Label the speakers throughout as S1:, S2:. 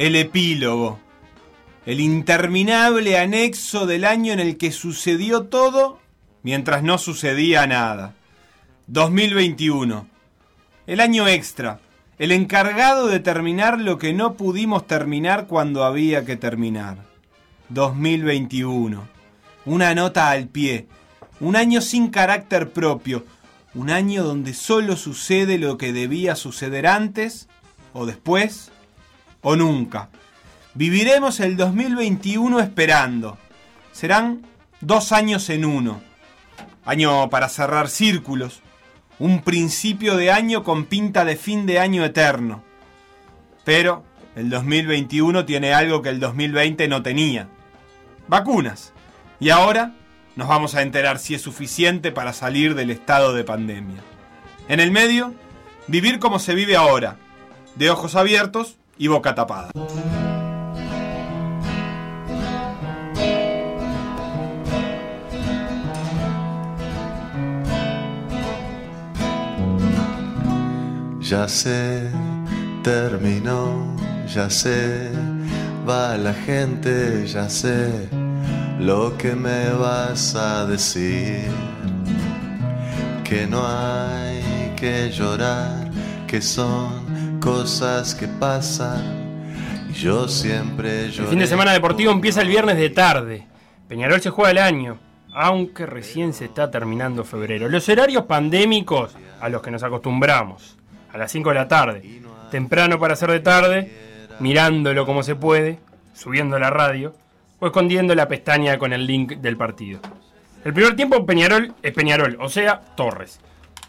S1: El epílogo, el interminable anexo del año en el que sucedió todo mientras no sucedía nada. 2021, el año extra, el encargado de terminar lo que no pudimos terminar cuando había que terminar. 2021, una nota al pie, un año sin carácter propio, un año donde solo sucede lo que debía suceder antes o después, o nunca. Viviremos el 2021 esperando. Serán dos años en uno. Año para cerrar círculos. Un principio de año con pinta de fin de año eterno. Pero el 2021 tiene algo que el 2020 no tenía. Vacunas. Y ahora nos vamos a enterar si es suficiente para salir del estado de pandemia. En el medio, vivir como se vive ahora de ojos abiertos y boca tapada.
S2: Ya sé, terminó, ya sé, va la gente, ya sé lo que me vas a decir. Que no hay que llorar, que son cosas que pasan. Y yo siempre
S3: El fin de semana deportivo empieza el viernes de tarde. Peñarol se juega el año, aunque recién se está terminando febrero. Los horarios pandémicos a los que nos acostumbramos. A las 5 de la tarde. Temprano para hacer de tarde, mirándolo como se puede, subiendo la radio o escondiendo la pestaña con el link del partido. El primer tiempo Peñarol es Peñarol, o sea, Torres.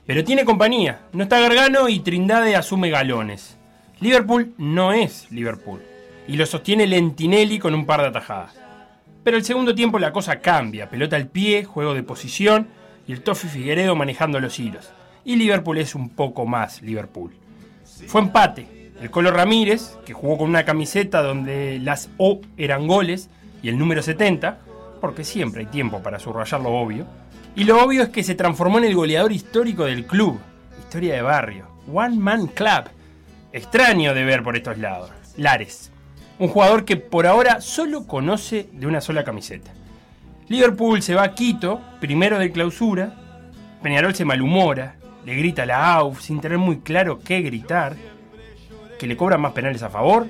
S3: Pero tiene compañía. No está Gargano y Trindade asume galones. Liverpool no es Liverpool. Y lo sostiene Lentinelli con un par de atajadas. Pero el segundo tiempo la cosa cambia. Pelota al pie, juego de posición y el Toffi Figueredo manejando los hilos. Y Liverpool es un poco más Liverpool. Fue empate. El Colo Ramírez, que jugó con una camiseta donde las O eran goles y el número 70, porque siempre hay tiempo para subrayar lo obvio, y lo obvio es que se transformó en el goleador histórico del club. Historia de barrio. One Man Club. Extraño de ver por estos lados. Lares. Un jugador que por ahora solo conoce de una sola camiseta. Liverpool se va a Quito, primero de clausura. Peñarol se malhumora, le grita a la AUF sin tener muy claro qué gritar. Que le cobran más penales a favor,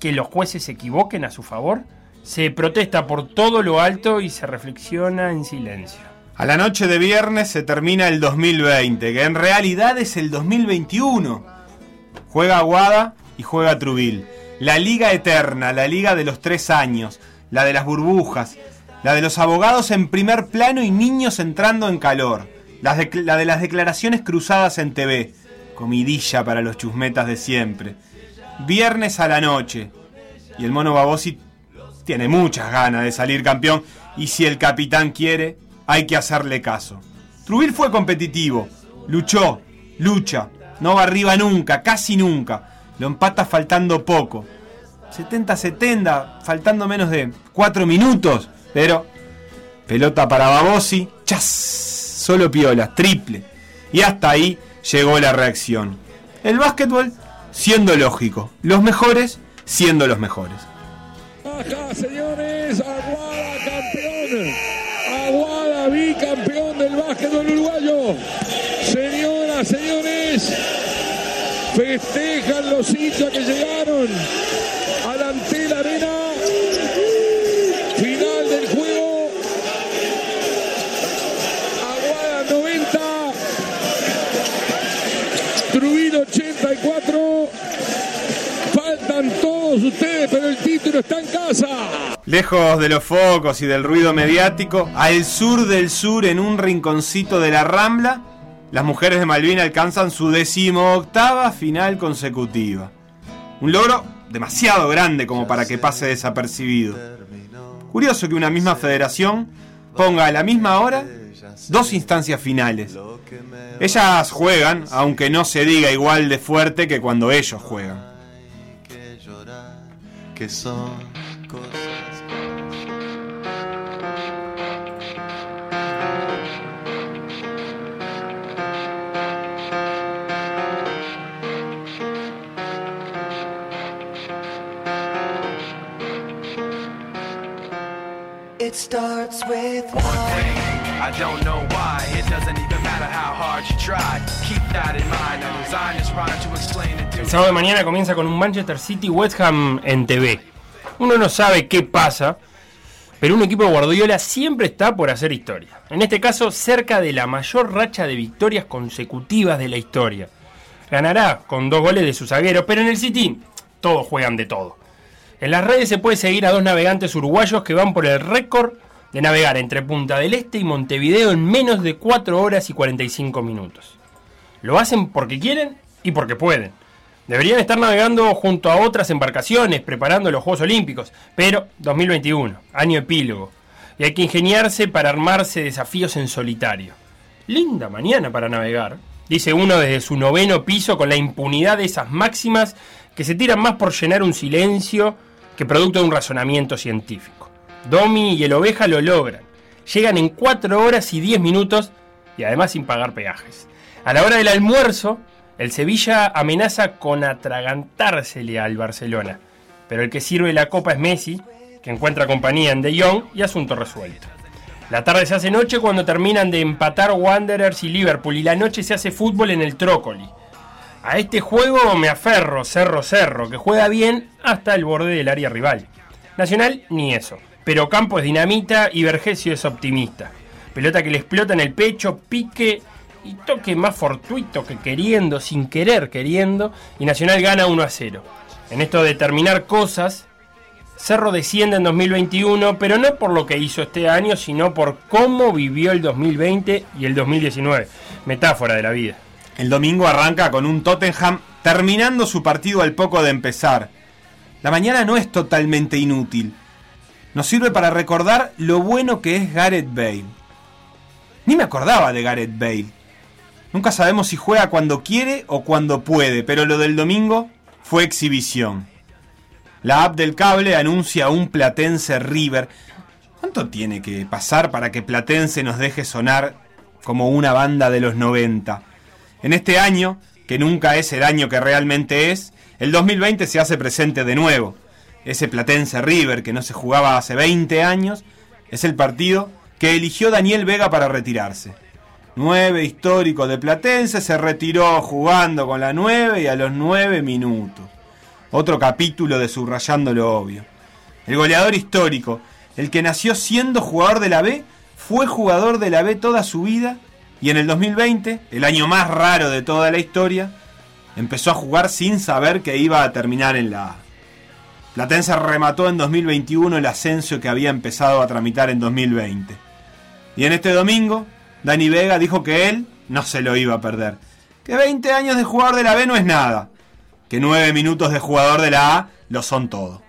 S3: que los jueces se equivoquen a su favor. Se protesta por todo lo alto y se reflexiona en silencio.
S1: A la noche de viernes se termina el 2020, que en realidad es el 2021. Juega Aguada y juega Trubil. La liga eterna, la liga de los tres años, la de las burbujas, la de los abogados en primer plano y niños entrando en calor, la de, la de las declaraciones cruzadas en TV, comidilla para los chusmetas de siempre. Viernes a la noche. Y el mono Babosi tiene muchas ganas de salir campeón y si el capitán quiere, hay que hacerle caso. Trubil fue competitivo, luchó, lucha, no va arriba nunca, casi nunca. Lo empata faltando poco. 70-70, faltando menos de 4 minutos, pero pelota para Babosi, chas, solo piola, triple. Y hasta ahí llegó la reacción. El básquetbol siendo lógico, los mejores siendo los mejores.
S4: Acá, señores, Aguada campeón. Aguada bicampeón del básquetbol uruguayo. Señores, festejan los hinchas que llegaron a la Antela Arena. Final del juego. Aguada 90. Trujillo 84. Faltan todos ustedes, pero el título está en casa.
S1: Lejos de los focos y del ruido mediático, al sur del sur, en un rinconcito de la Rambla, las mujeres de Malvin alcanzan su decimoctava final consecutiva. Un logro demasiado grande como para que pase desapercibido. Curioso que una misma federación ponga a la misma hora dos instancias finales. Ellas juegan, aunque no se diga igual de fuerte que cuando ellos juegan.
S5: I don't know why. It doesn't even matter how hard you try. Keep
S3: El sábado de mañana comienza con un Manchester City West Ham en TV. Uno no sabe qué pasa, pero un equipo de Guardiola siempre está por hacer historia. En este caso, cerca de la mayor racha de victorias consecutivas de la historia. Ganará con dos goles de su zaguero, pero en el City todos juegan de todo. En las redes se puede seguir a dos navegantes uruguayos que van por el récord de navegar entre Punta del Este y Montevideo en menos de 4 horas y 45 minutos. Lo hacen porque quieren y porque pueden. Deberían estar navegando junto a otras embarcaciones preparando los Juegos Olímpicos, pero 2021, año epílogo, y hay que ingeniarse para armarse desafíos en solitario. Linda mañana para navegar, dice uno desde su noveno piso con la impunidad de esas máximas que se tiran más por llenar un silencio que producto de un razonamiento científico. Domi y el oveja lo logran. Llegan en 4 horas y 10 minutos y además sin pagar peajes. A la hora del almuerzo, el Sevilla amenaza con atragantársele al Barcelona. Pero el que sirve la copa es Messi, que encuentra compañía en De Jong y asunto resuelto. La tarde se hace noche cuando terminan de empatar Wanderers y Liverpool y la noche se hace fútbol en el Trócoli. A este juego me aferro, cerro, cerro, que juega bien hasta el borde del área rival. Nacional, ni eso. Pero Campo es dinamita y Vergesio es optimista. Pelota que le explota en el pecho, pique y toque más fortuito que queriendo, sin querer queriendo, y Nacional gana 1 a 0. En esto de terminar cosas, Cerro desciende en 2021, pero no por lo que hizo este año, sino por cómo vivió el 2020 y el 2019. Metáfora de la vida.
S1: El domingo arranca con un Tottenham terminando su partido al poco de empezar. La mañana no es totalmente inútil. Nos sirve para recordar lo bueno que es Gareth Bale. Ni me acordaba de Gareth Bale. Nunca sabemos si juega cuando quiere o cuando puede, pero lo del domingo fue exhibición. La app del cable anuncia un Platense River. ¿Cuánto tiene que pasar para que Platense nos deje sonar como una banda de los 90? En este año, que nunca es el año que realmente es, el 2020 se hace presente de nuevo. Ese Platense River que no se jugaba hace 20 años es el partido que eligió Daniel Vega para retirarse. Nueve histórico de Platense se retiró jugando con la 9 y a los 9 minutos. Otro capítulo de subrayando lo obvio. El goleador histórico, el que nació siendo jugador de la B, fue jugador de la B toda su vida y en el 2020, el año más raro de toda la historia, empezó a jugar sin saber que iba a terminar en la A. Platense remató en 2021 el ascenso que había empezado a tramitar en 2020. Y en este domingo, Dani Vega dijo que él no se lo iba a perder. Que 20 años de jugador de la B no es nada. Que 9 minutos de jugador de la A lo son todo.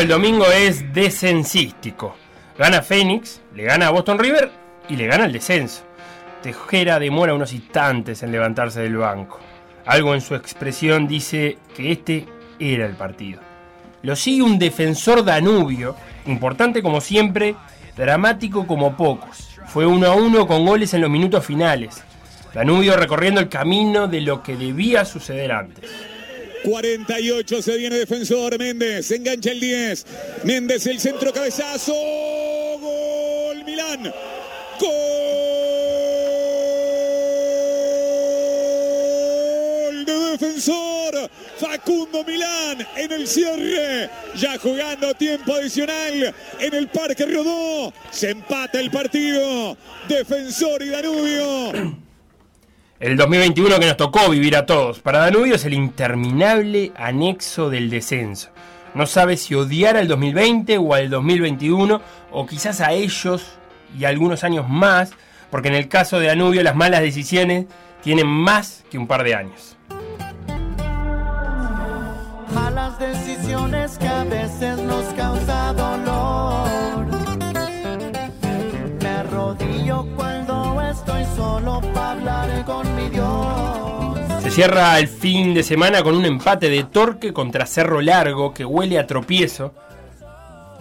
S3: Del domingo es descensístico. Gana Phoenix, le gana a Boston River y le gana el descenso. Tejera demora unos instantes en levantarse del banco. Algo en su expresión dice que este era el partido. Lo sigue un defensor Danubio, importante como siempre, dramático como pocos. Fue uno a uno con goles en los minutos finales. Danubio recorriendo el camino de lo que debía suceder antes.
S4: 48 se viene defensor Méndez, engancha el 10. Méndez el centro cabezazo. Gol Milán. Gol de defensor. Facundo Milán en el cierre. Ya jugando tiempo adicional en el Parque Rodó. Se empata el partido. Defensor y Danubio.
S3: El 2021 que nos tocó vivir a todos. Para Danubio es el interminable anexo del descenso. No sabe si odiar al 2020 o al 2021, o quizás a ellos y algunos años más, porque en el caso de Danubio las malas decisiones tienen más que un par de años.
S6: Malas decisiones que a veces nos
S3: cierra el fin de semana con un empate de Torque contra Cerro Largo que huele a tropiezo.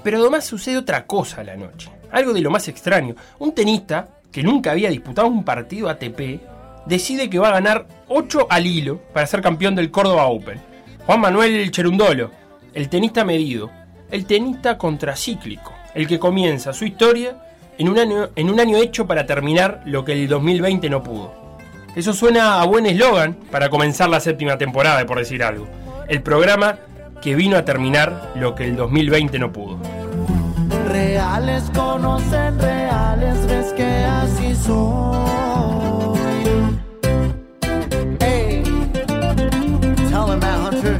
S3: Pero además sucede otra cosa a la noche. Algo de lo más extraño. Un tenista que nunca había disputado un partido ATP decide que va a ganar 8 al hilo para ser campeón del Córdoba Open. Juan Manuel Cherundolo, el tenista medido, el tenista contracíclico, el que comienza su historia en un año, en un año hecho para terminar lo que el 2020 no pudo. Eso suena a buen eslogan para comenzar la séptima temporada, por decir algo. El programa que vino a terminar lo que el 2020 no pudo.
S6: Reales conocen reales, ves que así soy. Hey, tell him that, Hunter.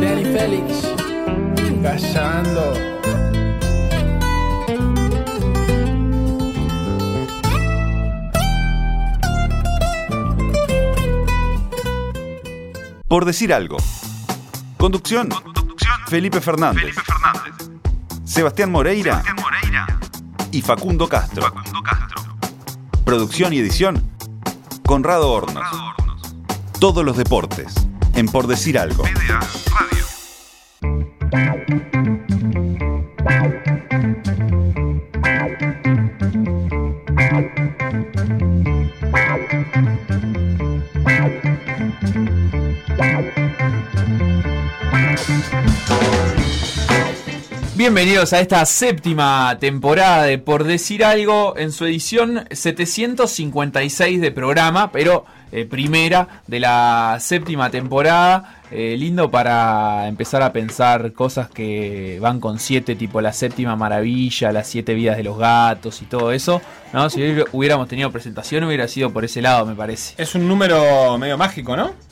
S7: Danny Félix. Callando.
S8: Por decir algo. Conducción. Felipe Fernández. Sebastián Moreira. Y Facundo Castro. Producción y edición. Conrado Hornos. Todos los deportes. En Por decir algo.
S9: Bienvenidos a esta séptima temporada de Por Decir Algo en su edición 756 de programa, pero eh, primera de la séptima temporada. Eh, lindo para empezar a pensar cosas que van con siete, tipo la séptima maravilla, las siete vidas de los gatos y todo eso. ¿no? Si hubiéramos tenido presentación hubiera sido por ese lado, me parece.
S1: Es un número medio mágico, ¿no?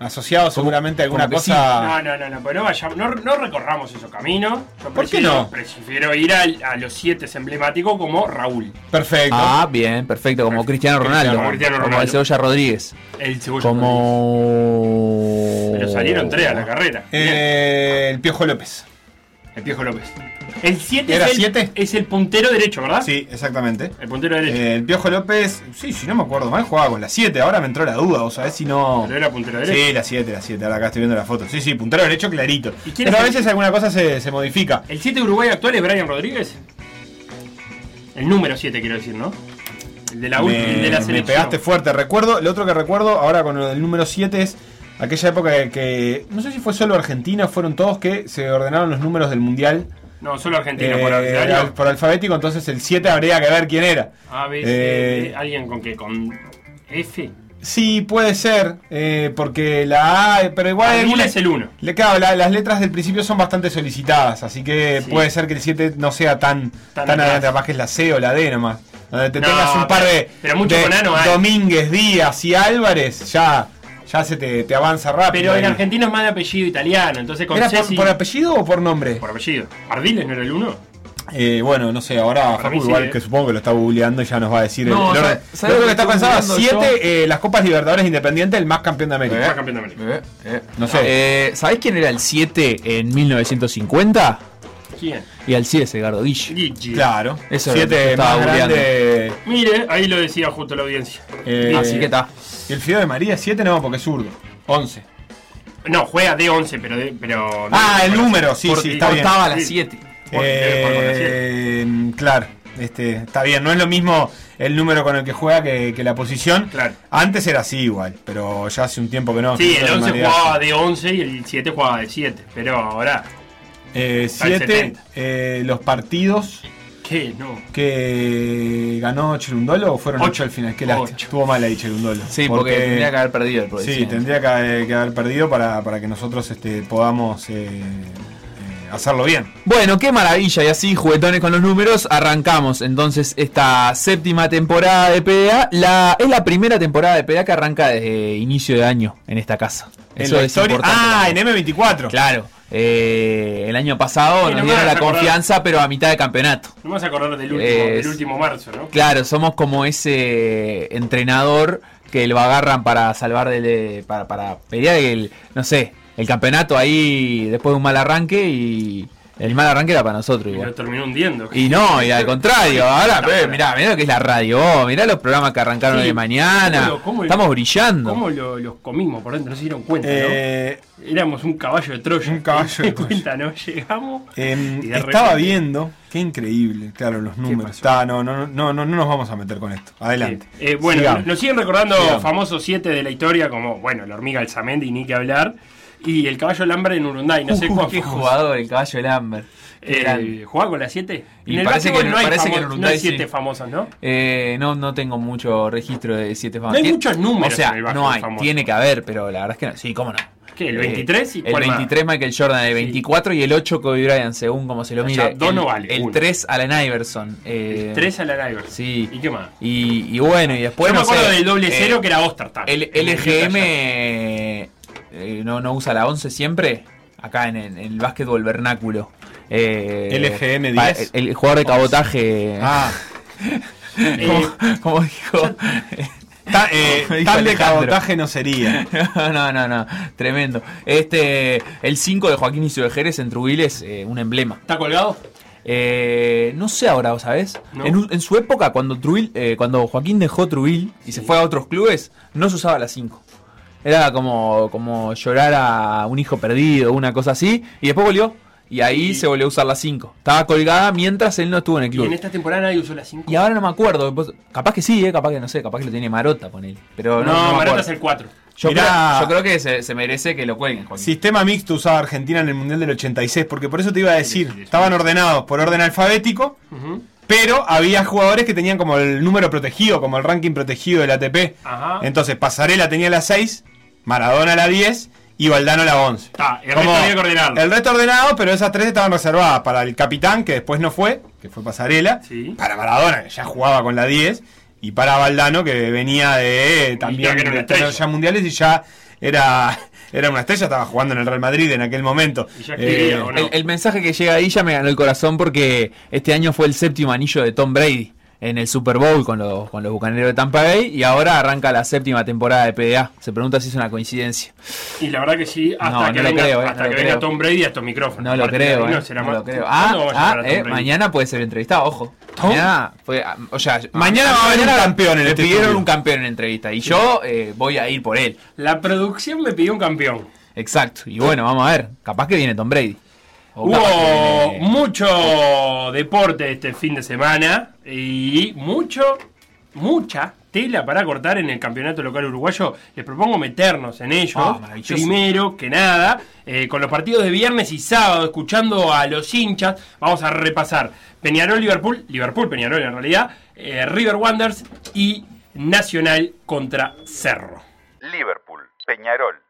S1: Asociado seguramente a alguna cosa.
S3: No, no, no, no, pues no, vayamos, no, no recorramos esos caminos. Yo
S1: ¿Por qué
S3: prefiero-
S1: no?
S3: Prefiero ir al- a, los siete emblemáticos como Raúl.
S1: Perfecto.
S9: Ah, bien, perfecto, como Cristiano Ronaldo,
S3: Como Cristiano
S9: como el
S3: Ronaldo.
S9: Cebolla Rodríguez,
S3: El cebolla
S9: como...
S3: Pero salieron tres a la carrera.
S1: Eh, el Piojo López.
S3: El Piojo López. El 7
S1: ¿Era
S3: es, el-
S1: siete?
S3: es el puntero derecho, ¿verdad?
S1: Sí, exactamente.
S3: El puntero derecho.
S1: Eh, el Piojo López, sí, si no me acuerdo mal, jugaba con la 7. Ahora me entró la duda, o sabés si no.
S3: Pero era puntero derecho.
S1: Sí, la 7, la 7. Ahora acá estoy viendo la foto. Sí, sí, puntero derecho clarito.
S3: ¿Y quién
S1: Pero a
S3: el-
S1: veces alguna cosa se, se modifica.
S3: ¿El 7 de Uruguay actual es Brian Rodríguez? El número 7, quiero decir, ¿no? El de la,
S1: me,
S3: el de la
S1: me
S3: selección.
S1: pegaste fuerte. Recuerdo, lo otro que recuerdo ahora con el número 7 es aquella época que, que- no sé si fue solo Argentina, fueron todos que se ordenaron los números del mundial.
S3: No, solo Argentina
S1: eh,
S3: por abecedario.
S1: al- por alfabético, entonces el 7 habría que ver quién era.
S3: A, B, C,
S1: Eh,
S3: D, ¿Alguien con qué? ¿Con F?
S1: Sí, puede ser, eh, porque la A, pero igual...
S3: Aguila
S1: algunas-
S3: es el 1.
S1: Le, claro, la- las letras del principio son bastante solicitadas, así que
S3: Sí.
S1: puede ser que el 7 no sea tan,
S3: Tan
S1: tan, adelante, capaz que es la C o la D nomás. Donde te
S3: No,
S1: tengas un par de,
S3: pero mucho
S1: de
S3: con A no hay.
S1: Domínguez, Díaz y Álvarez, ya, ya se te, te avanza rápido.
S3: Pero en
S1: ahí.
S3: Argentina es más de apellido italiano, entonces con
S1: ¿Era por, apellido o por nombre?
S3: por apellido. ¿Ardiles no era el 1?
S1: Eh, bueno, no sé, ahora Facu
S3: sí,
S1: igual
S3: eh.
S1: que supongo que lo está googleando y ya nos va a decir el-
S9: No,
S1: el, orden.
S9: ¿sabes- sabes
S1: Creo
S9: lo
S1: que está
S9: que estoy
S1: pensado
S9: googleando
S1: siete, eh, las Copas Libertadores Independientes, el más campeón de América.
S3: Fue campeón de América.
S1: No sé.
S9: Eh, ¿Sabés quién era el 7 en 1950?
S3: ¿Quién?
S9: Y al 7 Edgardo Guille.
S3: Gigi.
S1: Claro.
S9: Eso
S1: Siete
S9: estaba
S1: más grande.
S3: Mire, ahí lo decía justo la audiencia.
S1: eh,
S9: Así que está.
S1: ¿Y el Fideo de María 7 no, porque es zurdo. 11.
S3: No, juega de 11, pero. De, pero
S1: Ah, el número, sí,
S9: Porque
S1: sí, está bien.
S9: cortaba a las
S3: Sí.
S9: 7.
S1: Eh, claro, este, está bien, no es lo mismo el número con el que juega que, que la posición.
S3: Claro.
S1: Antes era así igual, pero ya hace un tiempo que no.
S3: Sí, el
S1: no
S3: 11
S1: maneja.
S3: jugaba de 11 y el 7 jugaba de 7. Pero ahora.
S1: Eh, siete,
S3: 70.
S1: eh, los partidos
S3: ¿Qué? No.
S1: que ganó Cherundolo o fueron 8
S3: Ocho.
S1: al final. Qué lástima.
S3: Ocho.
S1: Estuvo mal ahí Cherundolo.
S9: Sí, porque, tendría que haber perdido el
S1: Sí, tendría que, que haber perdido para, para que nosotros este, podamos eh, eh, hacerlo bien.
S9: Bueno, qué maravilla. Y así, juguetones con los números, arrancamos entonces esta séptima temporada de PDA. La, es la primera temporada de PDA que arranca desde inicio de año en esta casa.
S1: En
S9: Eso
S1: la
S9: es importante.
S1: Ah, en M24.
S9: Claro. Eh, el año pasado
S3: Sí,
S9: nos dieron la
S3: acordar.
S9: confianza, pero a mitad de campeonato.
S3: No vas a acordar del último, del último marzo, ¿no?
S9: Claro, somos como ese entrenador que lo agarran para salvar del, para, para pelear el, no sé, el campeonato ahí después de un mal arranque y el mal arranque era para nosotros
S3: Y
S9: igual.
S3: lo terminó hundiendo.
S9: Y no, y al contrario, ahora, mirá, mirá lo que es la radio, vos, mirá los programas que arrancaron
S3: Sí.
S9: de mañana.
S3: ¿Cómo lo- cómo lo-
S9: Estamos brillando.
S3: ¿Cómo lo- los comimos por dentro? No se dieron cuenta,
S1: Eh,
S3: ¿no? Éramos un caballo de Troya.
S1: Un caballo de
S3: ¿Te cuenta, no? Llegamos.
S1: Em,
S3: Y de
S1: estaba
S3: repente-
S1: viendo, qué increíble, claro, los números. Está, no, no, no, no, no nos vamos a meter con esto. Adelante.
S3: Eh, bueno,
S1: Sigamos.
S3: nos siguen recordando
S1: Sigamos.
S3: famosos siete de la historia como, bueno, la hormiga Alzamendi, ni que hablar. Y el caballo Lambre en Urunday, no sé
S9: Uh,
S3: cuál
S9: qué jugador, el caballo grande.
S3: Eh, ¿Jugaba con las 7?
S9: Y
S3: En el
S9: parece que-
S3: no hay,
S9: parece que
S3: no hay siete
S9: sí.
S3: famosos, ¿no?
S9: Eh, no, no tengo mucho registro de siete famosos.
S3: No hay muchos números
S9: O sea,
S3: en el
S9: no hay,
S3: famoso.
S9: tiene que haber, pero la verdad es que no. Sí, cómo no.
S3: ¿Qué, el
S9: Eh,
S3: 23 y
S9: El
S3: cuál más?
S9: 23 Michael Jordan, el 24 y el 8 Kobe Bryant, según como se lo
S3: O sea,
S9: mire.
S3: dos
S9: el,
S3: no vale,
S9: el
S3: uno.
S9: 3 Allen Iverson. Eh,
S3: 3 a la Iverson.
S9: Sí.
S3: ¿Y qué más?
S9: Y, y bueno, y después
S3: Yo me
S9: no sé,
S3: acuerdo del doble
S9: eh,
S3: cero que era Oster Tag.
S9: El LGM eh, no, no usa la 11 siempre. Acá en, el- en el básquetbol vernáculo. Eh,
S1: LGM
S9: pa-
S1: 10.
S9: El, el jugador de cabotaje.
S1: Ah,
S9: como, como dijo.
S1: ta- eh,
S9: dijo
S1: tal de
S9: Alejandro.
S1: cabotaje no sería.
S9: no, no, no. Tremendo. Este, el 5 de Joaquín Isidro de Jerez en Trujillo es eh, un emblema.
S3: ¿Está colgado?
S9: Eh, no sé ahora, ¿sabes?
S3: ¿No?
S9: En, su época, cuando Trubil, eh, cuando Joaquín dejó Trubil y se fue a otros clubes, no se usaba la 5. Era como, como llorar a un hijo perdido, una cosa así. Y después volvió. Y ahí
S3: Y-
S9: se volvió a usar la 5. Estaba colgada mientras él no estuvo en el
S3: Y
S9: club.
S3: en esta temporada nadie usó la 5.
S9: Y ahora no me acuerdo. Capaz que sí, eh, capaz que no sé, capaz que lo tiene Marota, ponele. Pero no,
S3: No, Marota es el 4.
S9: Yo,
S1: Mirá.
S9: creo, yo creo que se, se merece que lo cuelguen, Joaquín.
S1: Sistema mixto usaba Argentina en el Mundial del 86, porque por eso te iba a decir,
S3: Sí, sí, sí.
S1: estaban ordenados por orden alfabético, pero había jugadores que tenían como el número protegido, como el ranking protegido del ATP.
S3: Ajá.
S1: Entonces Pasarela tenía la 6, Maradona la 10 y Valdano la 11.
S3: Está, el resto había que ordenarlo.
S1: El resto ordenado, pero esas tres estaban reservadas para el capitán, que después no fue, que fue Pasarela,
S3: Sí.
S1: para Maradona, que ya jugaba con la 10, y para Valdano, que venía de también de mundiales y ya era, era una estrella, estaba jugando en el Real Madrid en aquel momento.
S3: Y ya escribía, ¿o no?
S9: El, el mensaje que llega ahí ya me ganó el corazón porque este año fue el séptimo anillo de Tom Brady en el Super Bowl con los, con los bucaneros de Tampa Bay y ahora arranca la séptima temporada de PDA. Se pregunta si es una coincidencia.
S3: Y la verdad que sí, hasta
S9: No,
S3: que
S9: no
S3: venga,
S9: creo, eh,
S3: hasta
S9: no
S3: que venga. Tom Brady a estos micrófonos.
S9: No lo creo, eh,
S3: no será
S9: no
S3: más-
S9: lo creo.
S3: ¿Cuándo
S9: Ah, ah, eh, mañana puede ser entrevistado, ojo. Mañana, ah, o sea,
S1: Mañana va a haber un campeón en
S9: le
S1: este
S9: pidieron
S1: estudio.
S9: un campeón en entrevista y yo eh, voy a ir por él.
S3: La producción me pidió un campeón.
S9: Exacto. Y bueno, vamos a ver. Capaz que viene Tom Brady.
S3: Hubo mucho deporte este fin de semana y mucho, mucha tela para cortar en el campeonato local uruguayo. Les propongo meternos en ello.
S9: Ah.
S3: Primero que nada, eh, con los partidos de viernes y sábado, escuchando a los hinchas, vamos a repasar Peñarol, Liverpool, Liverpool, Peñarol en realidad, eh, River Wanderers y Nacional contra Cerro.
S8: Liverpool, Peñarol.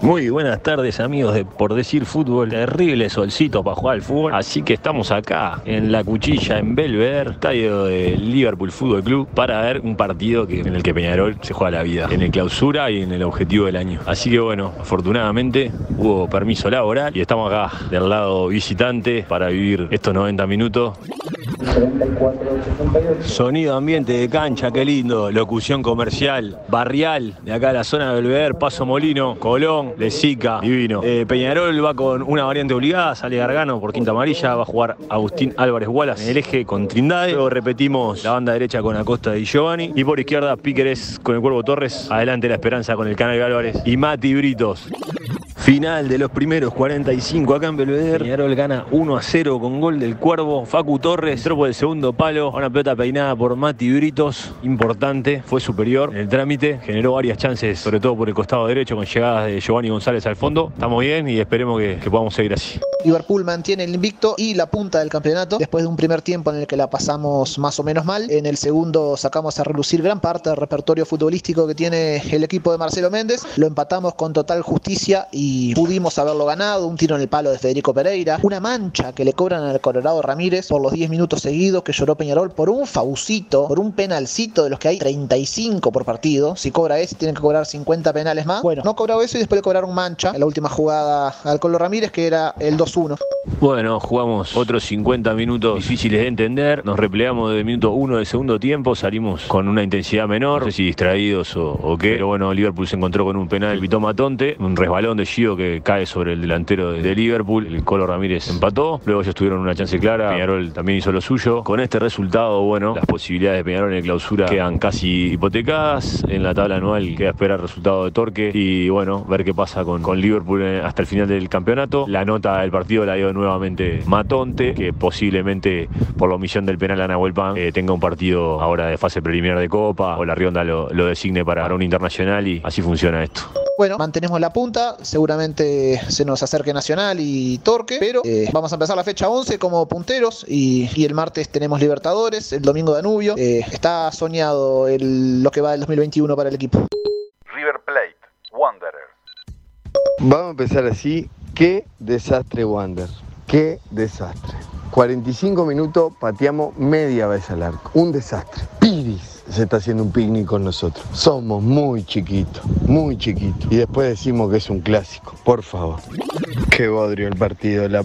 S10: Muy buenas tardes amigos de Por Decir Fútbol, terrible solcito para jugar al fútbol, así que estamos acá en la cuchilla en Belvedere, estadio del Liverpool Fútbol Club, para ver un partido en el que Peñarol se juega la vida, en el clausura y en el objetivo del año. Así que bueno, afortunadamente hubo permiso laboral y estamos acá del lado visitante para vivir estos 90 minutos. Sonido ambiente de cancha, qué lindo. Locución comercial, barrial, de acá a la zona de Belvedere, Paso Molino, Colón, Lezica, divino. Eh, Peñarol va con una variante obligada, sale Gargano por quinta amarilla, va a jugar Agustín Álvarez Wallace en el eje con Trindade. Luego repetimos la banda derecha con Acosta y Giovanni. Y por izquierda, Píqueres con el Cuervo Torres. Adelante la esperanza con el Canal Álvarez y Mati Britos. Final de los primeros 45 acá en Belvedere. Peñarol gana 1 a 0 con gol del Cuervo. Facu Torres, tropo del segundo palo. Una pelota peinada por Mati Britos. Importante, fue superior en el trámite. Generó varias chances, sobre todo por el costado derecho, con llegadas de Giovanni González al fondo. Estamos bien y esperemos que, que podamos seguir así.
S11: Liverpool mantiene el invicto y la punta del campeonato después de un primer tiempo en el que la pasamos más o menos mal. En el segundo sacamos a relucir gran parte del repertorio futbolístico que tiene el equipo de Marcelo Méndez. Lo empatamos con total justicia y pudimos haberlo ganado. Un tiro en el palo de Federico Pereira. Una mancha que le cobran al Colorado Ramírez por los 10 minutos seguidos que lloró Peñarol por un faucito, por un penalcito de los que hay 35 por partido. Si cobra ese, tienen que cobrar 50 penales más. Bueno, no cobraba eso y después le cobraron mancha en la última jugada al Colo Ramírez, que era el 2-1.
S10: Bueno, jugamos otros 50 minutos difíciles de entender. Nos replegamos desde el minuto 1 del segundo tiempo. Salimos con una intensidad menor. No sé si distraídos o, o qué. Pero bueno, Liverpool se encontró con un penal. Pitó Matonte. Un resbalón de Que cae sobre el delantero de, Liverpool. El Colo Ramírez empató. Luego ellos tuvieron una chance clara. Peñarol también hizo lo suyo. Con este resultado, bueno, las posibilidades de Peñarol en clausura quedan casi hipotecadas. En la tabla anual queda esperar el resultado de Torque. Y bueno, ver qué pasa con, con Liverpool eh, hasta el final del campeonato. La nota del partido la dio nuevamente Matonte, que posiblemente por la omisión del penal a Nahuel eh, tenga un partido ahora de fase preliminar de Copa o la Rionda lo, designe para, para un internacional y así funciona esto.
S11: Bueno, mantenemos la punta, seguramente se nos acerque Nacional y Torque, pero eh, vamos a empezar la fecha 11 como punteros y, y el martes tenemos Libertadores, el domingo Danubio. Eh, está soñado el- lo que va del 2021 para el equipo.
S8: River Plate, Wanderers.
S12: Vamos a empezar así. Qué desastre Wander. Qué desastre. 45 minutos pateamos media vez al arco. Un desastre. Piris se está haciendo un picnic con nosotros. Somos muy chiquitos, muy chiquitos. Y después decimos que es un clásico. Por favor. Qué bodrio el partido. La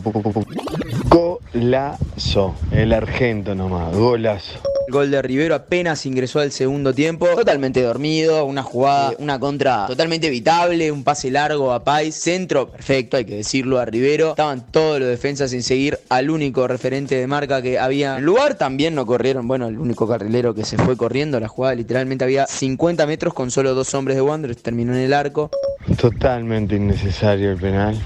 S12: Golazo. El argento nomás. Golazo.
S13: Gol de Rivero apenas ingresó al segundo tiempo, totalmente dormido, una jugada, una contra totalmente evitable, un pase largo a Pais, centro perfecto, hay que decirlo a Rivero. Estaban todos los defensas sin seguir al único referente de marca que había en lugar. También no corrieron, bueno, el único carrilero que se fue corriendo, la jugada literalmente había 50 metros con solo dos hombres de Wanderers, terminó en el arco.
S12: Totalmente innecesario el penal.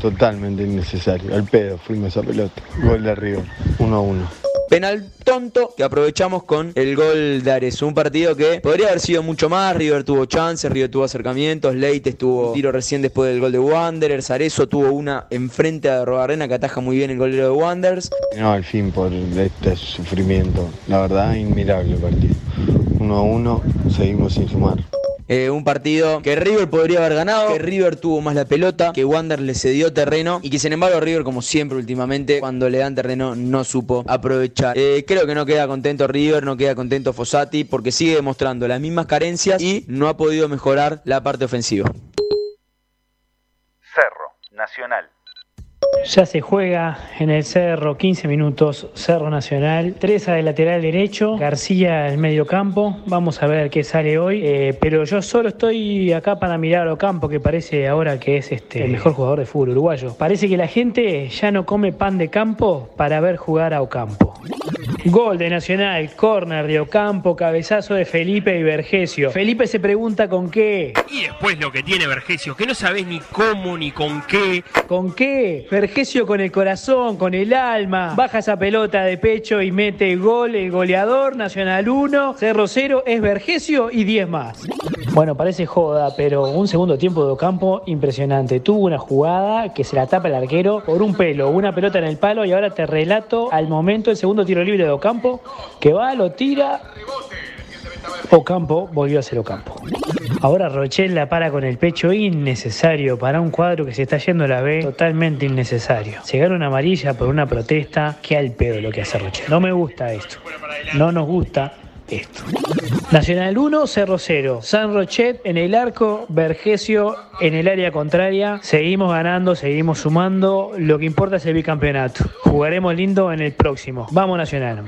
S12: Totalmente innecesario. Al pedo fuimos a pelota. Gol de River. 1 a 1.
S13: Penal tonto que aprovechamos con el gol de Ares. Un partido que podría haber sido mucho más. River tuvo chances, River tuvo acercamientos, Leites tuvo un tiro recién después del gol de Wanderers. Arezo tuvo una enfrente a Robarrena que ataja muy bien el golero de Wanderers.
S12: No, al fin por este sufrimiento. La verdad, inmirable el partido. 1 a 1, seguimos sin sumar.
S13: Eh, un partido que River podría haber ganado, que River tuvo más la pelota, que Wander le cedió terreno y que sin embargo River, como siempre últimamente, cuando le dan terreno no supo aprovechar. Eh, creo que no queda contento River, no queda contento Fossati porque sigue demostrando las mismas carencias y no ha podido mejorar la parte ofensiva.
S8: Cerro, Nacional.
S14: Ya se juega en el Cerro 15 minutos, Cerro Nacional, Treza de lateral derecho, García en medio campo, vamos a ver qué sale hoy, eh, pero yo solo estoy acá para mirar a Ocampo, que parece ahora que es este, el mejor jugador de fútbol uruguayo. Parece que la gente ya no come pan de campo para ver jugar a Ocampo. Gol de Nacional, córner de Ocampo, cabezazo de Felipe y Vergesio. Felipe se pregunta con qué.
S3: Y después lo que tiene Vergesio, que no sabés ni cómo ni con qué.
S14: ¿Con qué? Vergesio con el corazón, con el alma. Baja esa pelota de pecho y mete gol el goleador, Nacional 1, Cerro 0, es Vergesio y 10 más. Bueno, parece joda, pero un segundo tiempo de Ocampo impresionante. Tuvo una jugada que se la tapa el arquero por un pelo, una pelota en el palo y ahora te relato al momento el segundo tiro libre de Ocampo que va, lo tira Ocampo volvió a ser Ocampo. Ahora Rochelle la para con el pecho innecesario para un cuadro que se está yendo a la B, totalmente innecesario. Se gana una amarilla por una protesta, que al pedo lo que hace Rochelle. No me gusta esto. No nos gusta esto. Nacional 1, Cerro 0. San Rochet en el arco, Vergesio en el área contraria. Seguimos ganando, seguimos sumando. Lo que importa es el bicampeonato. Jugaremos lindo en el próximo. Vamos Nacional.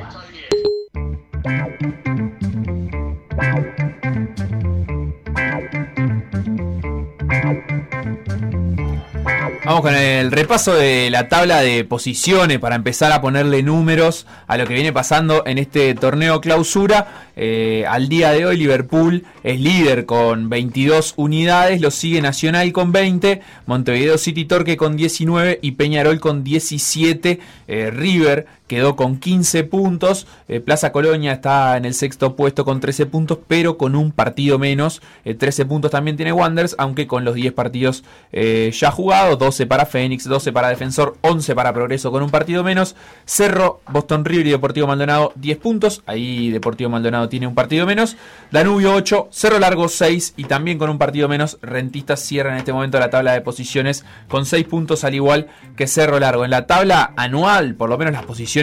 S9: Vamos con el repaso de la tabla de posiciones para empezar a ponerle números a lo que viene pasando en este torneo clausura. Eh, al día de hoy Liverpool es líder con 22 unidades, lo sigue Nacional con 20, Montevideo City Torque con 19 y Peñarol con 17. Eh, River quedó con 15 puntos, eh, Plaza Colonia está en el sexto puesto con 13 puntos, pero con un partido menos. 13 puntos también tiene Wanderers, aunque con los 10 partidos ya jugados, 12 para Fénix, 12 para Defensor, 11 para Progreso con un partido menos. Cerro, Boston River y Deportivo Maldonado 10 puntos, ahí Deportivo Maldonado tiene un partido menos. Danubio 8, Cerro Largo 6 y también con un partido menos. Rentistas cierra en este momento la tabla de posiciones con 6 puntos al igual que Cerro Largo. En la tabla anual, por lo menos las posiciones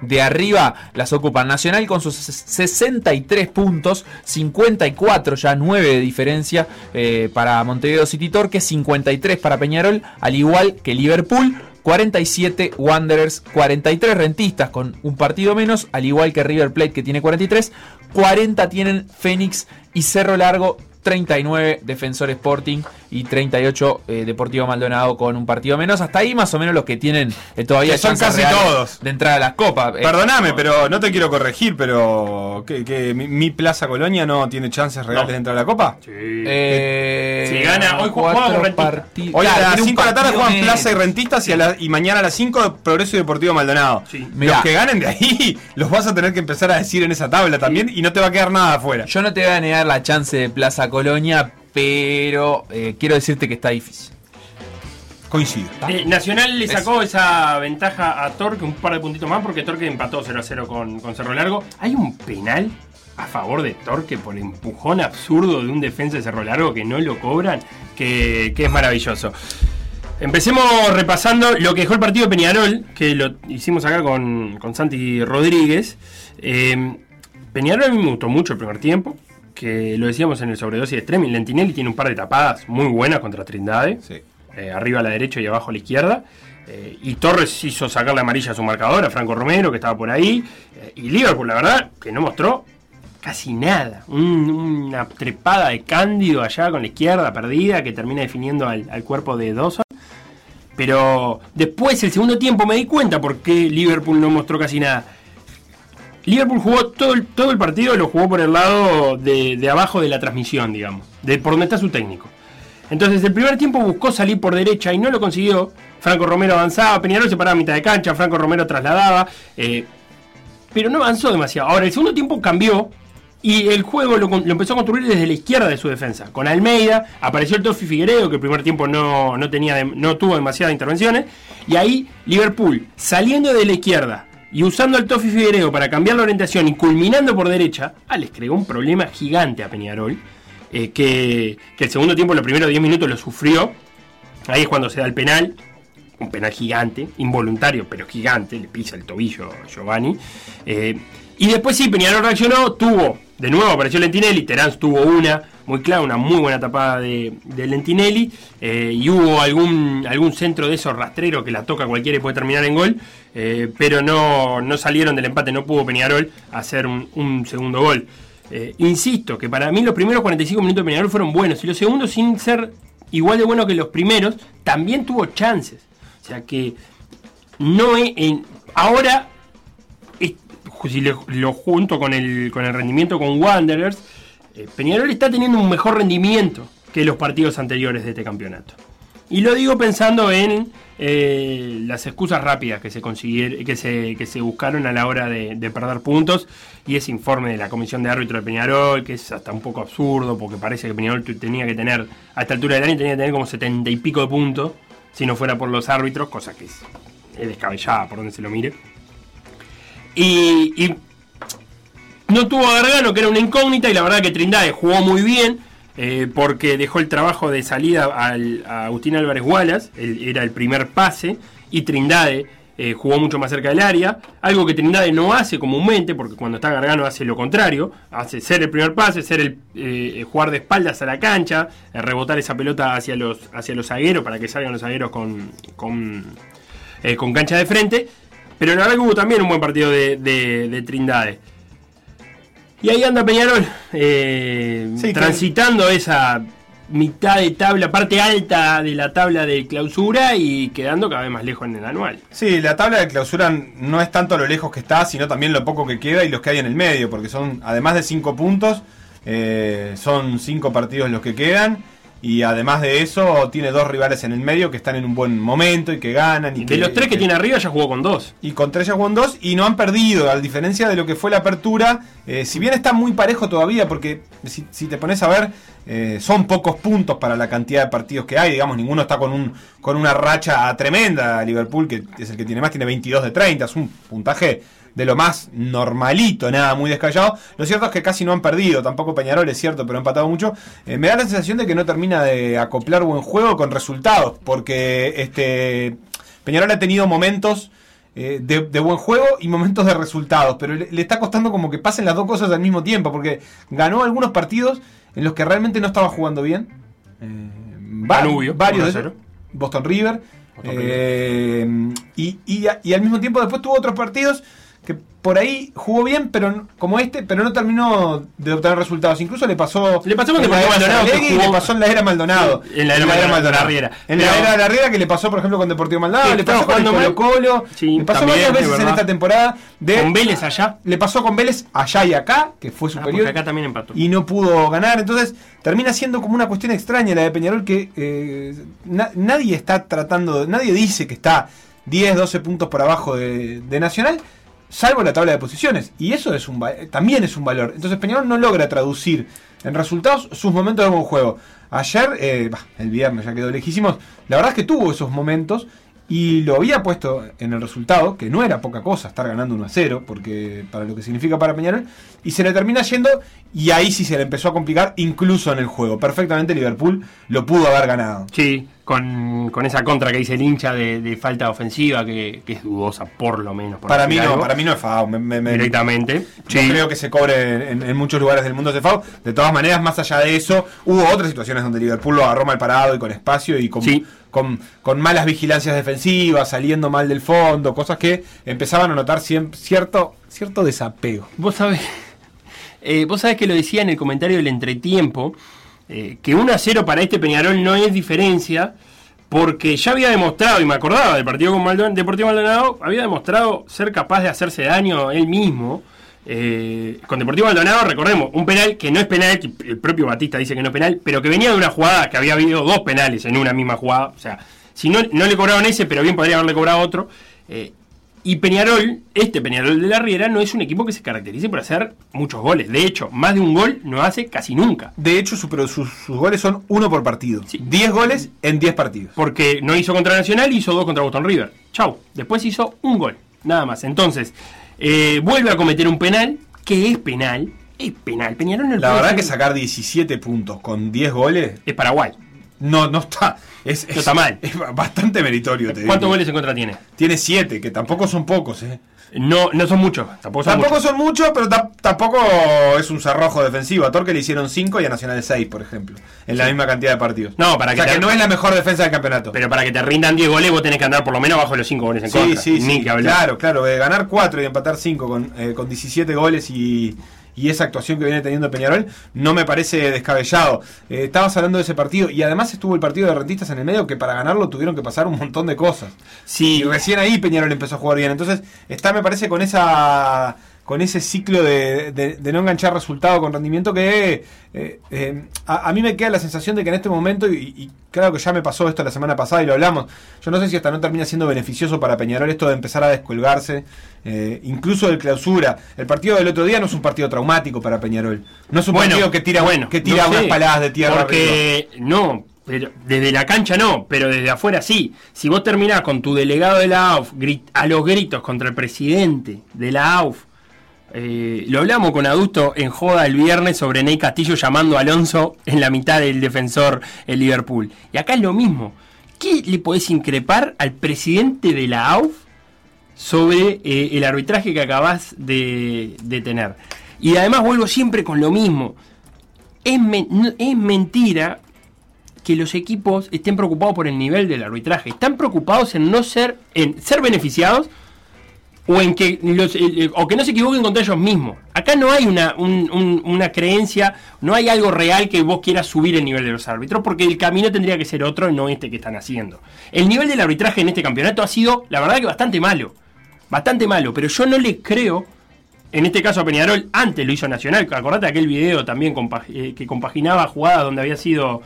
S9: de arriba las ocupa Nacional con sus 63 puntos, 54 ya 9 de diferencia eh, para Montevideo City Torque, 53 para Peñarol, al igual que Liverpool. 47 Wanderers, 43 Rentistas con un partido menos, al igual que River Plate que tiene 43, 40 tienen Fénix y Cerro Largo 39 Defensor Sporting y 38 eh, Deportivo Maldonado con un partido menos. Hasta ahí más o menos los que tienen eh, todavía
S1: Que son casi todos.
S9: de entrar a las copas. Eh,
S1: Perdóname, pero no te quiero corregir, pero que, que mi, mi Plaza Colonia no tiene chances reales
S3: No.
S1: de entrar a la Copa.
S9: eh,
S3: Si gana, hoy juega.
S1: Hoy
S9: Claro,
S1: a las
S9: tiene un
S1: 5 de la tarde juegan. Plaza y Rentistas y, a la- y mañana a las 5 Progreso y Deportivo Maldonado.
S9: Mirá.
S1: Los que ganen de ahí los vas a tener que empezar a decir en esa tabla también y no te va a quedar nada afuera.
S9: Yo no te voy a negar la chance de Plaza Colonia, pero eh, quiero decirte que está difícil.
S1: Coincido.
S3: Eh, Nacional le
S9: Es-
S3: sacó esa ventaja a Torque un par de puntitos más porque Torque empató 0 a 0 con, con Cerro Largo. Hay un penal a favor de Torque por el empujón absurdo de un defensa de Cerro Largo que no lo cobran, que, que es maravilloso. Empecemos repasando lo que dejó el partido de Peñarol, que lo hicimos acá con, con Santi Rodríguez. Eh, Peñarol a mí me gustó mucho el primer tiempo, que lo decíamos en el sobredosis de Streaming. Lentinelli tiene un par de tapadas muy buenas contra Trindade. Eh, arriba a la derecha y abajo a la izquierda. Eh, y Torres hizo sacar la amarilla a su marcador, a Franco Romero, que estaba por ahí. Eh, y Liverpool, la verdad, que no mostró casi nada. Un- una trepada de Cándido allá con la izquierda perdida que termina definiendo al, al cuerpo de Dawson. Pero después, el segundo tiempo, me di cuenta por qué Liverpool no mostró casi nada. Liverpool jugó todo el, todo el partido, lo jugó por el lado de, abajo de la transmisión, digamos, de por donde está su técnico. Entonces, el primer tiempo buscó salir por derecha y no lo consiguió. Franco Romero avanzaba, Peñarol se paraba a mitad de cancha, Franco Romero trasladaba, eh, pero no avanzó demasiado. Ahora, el segundo tiempo cambió y el juego lo, empezó a construir desde la izquierda de su defensa. Con Almeida, apareció el Tofi Figueiredo, que el primer tiempo no, no, tenía, no tuvo demasiadas intervenciones, y ahí Liverpool, saliendo de la izquierda y usando al Tofi Figueiredo para cambiar la orientación y culminando por derecha, ah, les creó un problema gigante a Peñarol, eh, que, que el segundo tiempo, los primeros 10 minutos lo sufrió. Ahí es cuando se da el penal, un penal gigante, involuntario, pero gigante, le pisa el tobillo a Giovanni. Eh, y después sí, Peñarol reaccionó, tuvo, de nuevo apareció Lentinelli, Terán tuvo una, muy clara, una muy buena tapada de, de Lentinelli, eh, y hubo algún, algún centro de esos rastreros que la toca cualquiera y puede terminar en gol, eh, pero no, no salieron del empate, no pudo Peñarol hacer un, un segundo gol. Eh, insisto, que para mí los primeros 45 minutos de Peñarol fueron buenos, y los segundos sin ser igual de buenos que los primeros, también tuvo chances. O sea que no es, ahora si lo junto con el, con el rendimiento con Wanderers, eh, Peñarol está teniendo un mejor rendimiento que los partidos anteriores de este campeonato. Y lo digo pensando en eh, las excusas rápidas que se que se, que se buscaron a la hora de, de perder puntos y ese informe de la comisión de árbitro de Peñarol, que es hasta un poco absurdo, porque parece que Peñarol tenía que tener, a esta altura del año tenía que tener como setenta y pico de puntos, si no fuera por los árbitros, cosa que es descabellada por donde se lo mire. Y, y No tuvo a Gargano, que era una incógnita, y la verdad que Trindade jugó muy bien, eh, porque dejó el trabajo de salida al- a Agustín Álvarez Wallace, era el primer pase, y Trindade eh, jugó mucho más cerca del área, algo que Trindade no hace comúnmente, porque cuando está Gargano hace lo contrario, hace ser el primer pase, ser el eh, jugar de espaldas a la cancha, rebotar esa pelota hacia los, hacia los zagueros para que salgan los zagueros con, con, con cancha de frente. Pero la verdad que hubo también un buen partido de, de- de Trindade. Y ahí anda Peñarol, eh,
S1: Sí, que-
S3: transitando esa mitad de tabla, parte alta de la tabla de clausura y quedando cada vez más lejos en el anual.
S1: Sí, la tabla de clausura no es tanto lo lejos que está, sino también lo poco que queda y los que hay en el medio, porque son, además de cinco puntos, eh, son cinco partidos los que quedan. Y además de eso, tiene dos rivales en el medio que están en un buen momento y que ganan. Y
S3: De los tres que tiene arriba ya jugó con dos.
S1: Y con tres ya jugó en dos y no han perdido, a diferencia de lo que fue la apertura. eh, si bien está muy parejo todavía, porque si, si te pones a ver, eh, son pocos puntos para la cantidad de partidos que hay. Digamos, ninguno está con, un, con una racha tremenda. Liverpool, que es el que tiene más, tiene 22 de 30. Es un puntaje de lo más normalito, nada muy descallado. Lo cierto es que casi no han perdido, tampoco Peñarol es cierto, pero han empatado mucho. Eh, me da la sensación de que no termina de acoplar buen juego con resultados, porque este Peñarol ha tenido momentos eh, de, de buen juego y momentos de resultados, pero le, le está costando como que pasen las dos cosas al mismo tiempo, porque ganó algunos partidos en los que realmente no estaba jugando bien. Eh,
S3: Danubio,
S1: varios de
S3: 1-0.
S1: esos. Boston River.
S3: Boston
S1: Eh, y, y, y al mismo tiempo después tuvo otros partidos por ahí jugó bien, pero como este, pero no terminó de obtener resultados. Incluso le pasó.
S3: Le pasó
S1: en la era
S3: Maldonado,
S1: Saralegui y
S3: jugó-
S1: le pasó en la era Maldonado.
S3: Sí, en la era Maldonado, la Riera.
S1: En
S3: Pero-
S1: la era de la Riera que le pasó, por ejemplo, con Deportivo Maldonado,
S3: Sí,
S1: le pasó con Colo. Colo,
S3: Sí,
S1: le pasó
S3: también,
S1: varias
S3: es
S1: veces en esta temporada. De,
S3: Con Vélez allá.
S1: Le pasó con Vélez allá y acá, que fue
S3: Ah,
S1: superior
S3: porque acá también empató.
S1: y no pudo ganar. Entonces termina siendo como una cuestión extraña la de Peñarol que eh, na- nadie está tratando, nadie dice que está 10, 12 puntos por abajo de, de Nacional, salvo la tabla de posiciones. Y eso es un también es un valor. Entonces Peñarol no logra traducir en resultados sus momentos de buen juego. Ayer, eh, bah, el viernes ya quedó lejísimos, la verdad es que tuvo esos momentos y lo había puesto en el resultado, que no era poca cosa estar ganando 1 a 0, porque para lo que significa para Peñarol, y se le termina yendo, y ahí sí se le empezó a complicar, incluso en el juego. Perfectamente Liverpool lo pudo haber ganado.
S3: Sí, con, con esa contra que dice el hincha de, de falta ofensiva, que, que es dudosa, por lo menos. por
S1: Para mí no, para mí no es FAO. me- me- me-
S3: Directamente. Sí.
S1: creo que se cobre en, en muchos lugares del mundo ese FAO. De todas maneras, más allá de eso, hubo otras situaciones donde Liverpool lo agarró mal parado y con espacio y con, con, con malas vigilancias defensivas, saliendo mal del fondo, cosas que empezaban a notar cierto, cierto desapego.
S3: Vos sabés, eh, vos sabés que lo decía en el comentario del entretiempo, eh, que 1 a 0 para este Peñarol no es diferencia, porque ya había demostrado, y me acordaba del partido con Maldon- Deportivo Maldonado, había demostrado ser capaz de hacerse daño él mismo. Eh, con Deportivo Maldonado, recordemos, un penal que no es penal, que el propio Batista dice que no es penal, pero que venía de una jugada que había habido dos penales en una misma jugada. O sea, si no, no le cobraron ese, pero bien podría haberle cobrado otro. Eh, y Peñarol, este Peñarol de la Riera, no es un equipo que se caracterice por hacer muchos goles. De hecho, más de un gol no hace casi nunca.
S1: De hecho, su- pero sus, sus goles son uno por partido. 10 goles en 10 partidos.
S3: Porque no hizo contra Nacional, hizo dos contra Boston River. Chau. Después hizo un gol. Nada más. Entonces, eh, vuelve a cometer un penal, que es penal. Es penal. Peñarol no
S1: La verdad
S3: hacer.
S1: que sacar 17 puntos con 10 goles.
S3: Es Paraguay.
S1: No, no está. Es,
S3: No está mal.
S1: Es bastante meritorio. te
S3: ¿Cuántos
S1: digo.
S3: goles en contra tiene?
S1: Tiene 7, que tampoco son pocos, ¿eh?
S3: No, no son muchos. Tampoco son
S1: Tampoco
S3: muchos.
S1: son muchos, pero ta- tampoco es un cerrojo defensivo. A Torque le hicieron 5 y a Nacional 6, por ejemplo. En la misma cantidad de partidos.
S3: No, para
S1: o
S3: que
S1: sea
S3: te-
S1: que no es la mejor defensa del campeonato.
S3: Pero para que te rindan 10 goles, vos tenés que andar por lo menos bajo de los 5 goles en
S1: Sí,
S3: contra.
S1: sí,
S3: Ni
S1: sí.
S3: que.
S1: Claro, claro. eh, ganar 4 y empatar 5 con, eh, con 17 goles y, y esa actuación que viene teniendo Peñarol no me parece descabellado. Eh, estabas hablando de ese partido y además estuvo el partido de rentistas en el medio que para ganarlo tuvieron que pasar un montón de cosas.
S3: Sí.
S1: Y recién ahí Peñarol empezó a jugar bien. Entonces está, me parece, con esa con ese ciclo de, de- de no enganchar resultado con rendimiento que eh, eh, a, a mí me queda la sensación de que en este momento, y, y claro que ya me pasó esto la semana pasada y lo hablamos, yo no sé si hasta no termina siendo beneficioso para Peñarol esto de empezar a descolgarse, eh, incluso del clausura. El partido del otro día no es un partido traumático para Peñarol. No es un
S3: Bueno,
S1: partido que tira,
S3: bueno,
S1: que tira
S3: no
S1: unas
S3: sé,
S1: paladas de tierra. arriba.
S3: Porque no, pero desde la cancha no, pero desde afuera sí. Si vos terminás con tu delegado de la AUF grit- a los gritos contra el presidente de la AUF, Eh, lo hablamos con Adusto en joda el viernes sobre Ney Castillo llamando a Alonso en la mitad del defensor el Liverpool. Y acá es lo mismo. ¿Qué le podés increpar al presidente de la AUF sobre eh, el arbitraje que acabás de, tener? Y además vuelvo siempre con lo mismo. Es, es mentira que los equipos estén preocupados por el nivel del arbitraje. Están preocupados en no ser, en ser beneficiados o en que eh, eh, o que no se equivoquen contra ellos mismos. Acá no hay una, un- un- una creencia, no hay algo real que vos quieras subir el nivel de los árbitros, porque el camino tendría que ser otro, no este que están haciendo. El nivel del arbitraje en este campeonato ha sido, la verdad, que bastante malo. Bastante malo, pero yo no le creo, en este caso a Peñarol, antes lo hizo Nacional, acordate aquel video también eh, que compaginaba jugadas donde había sido,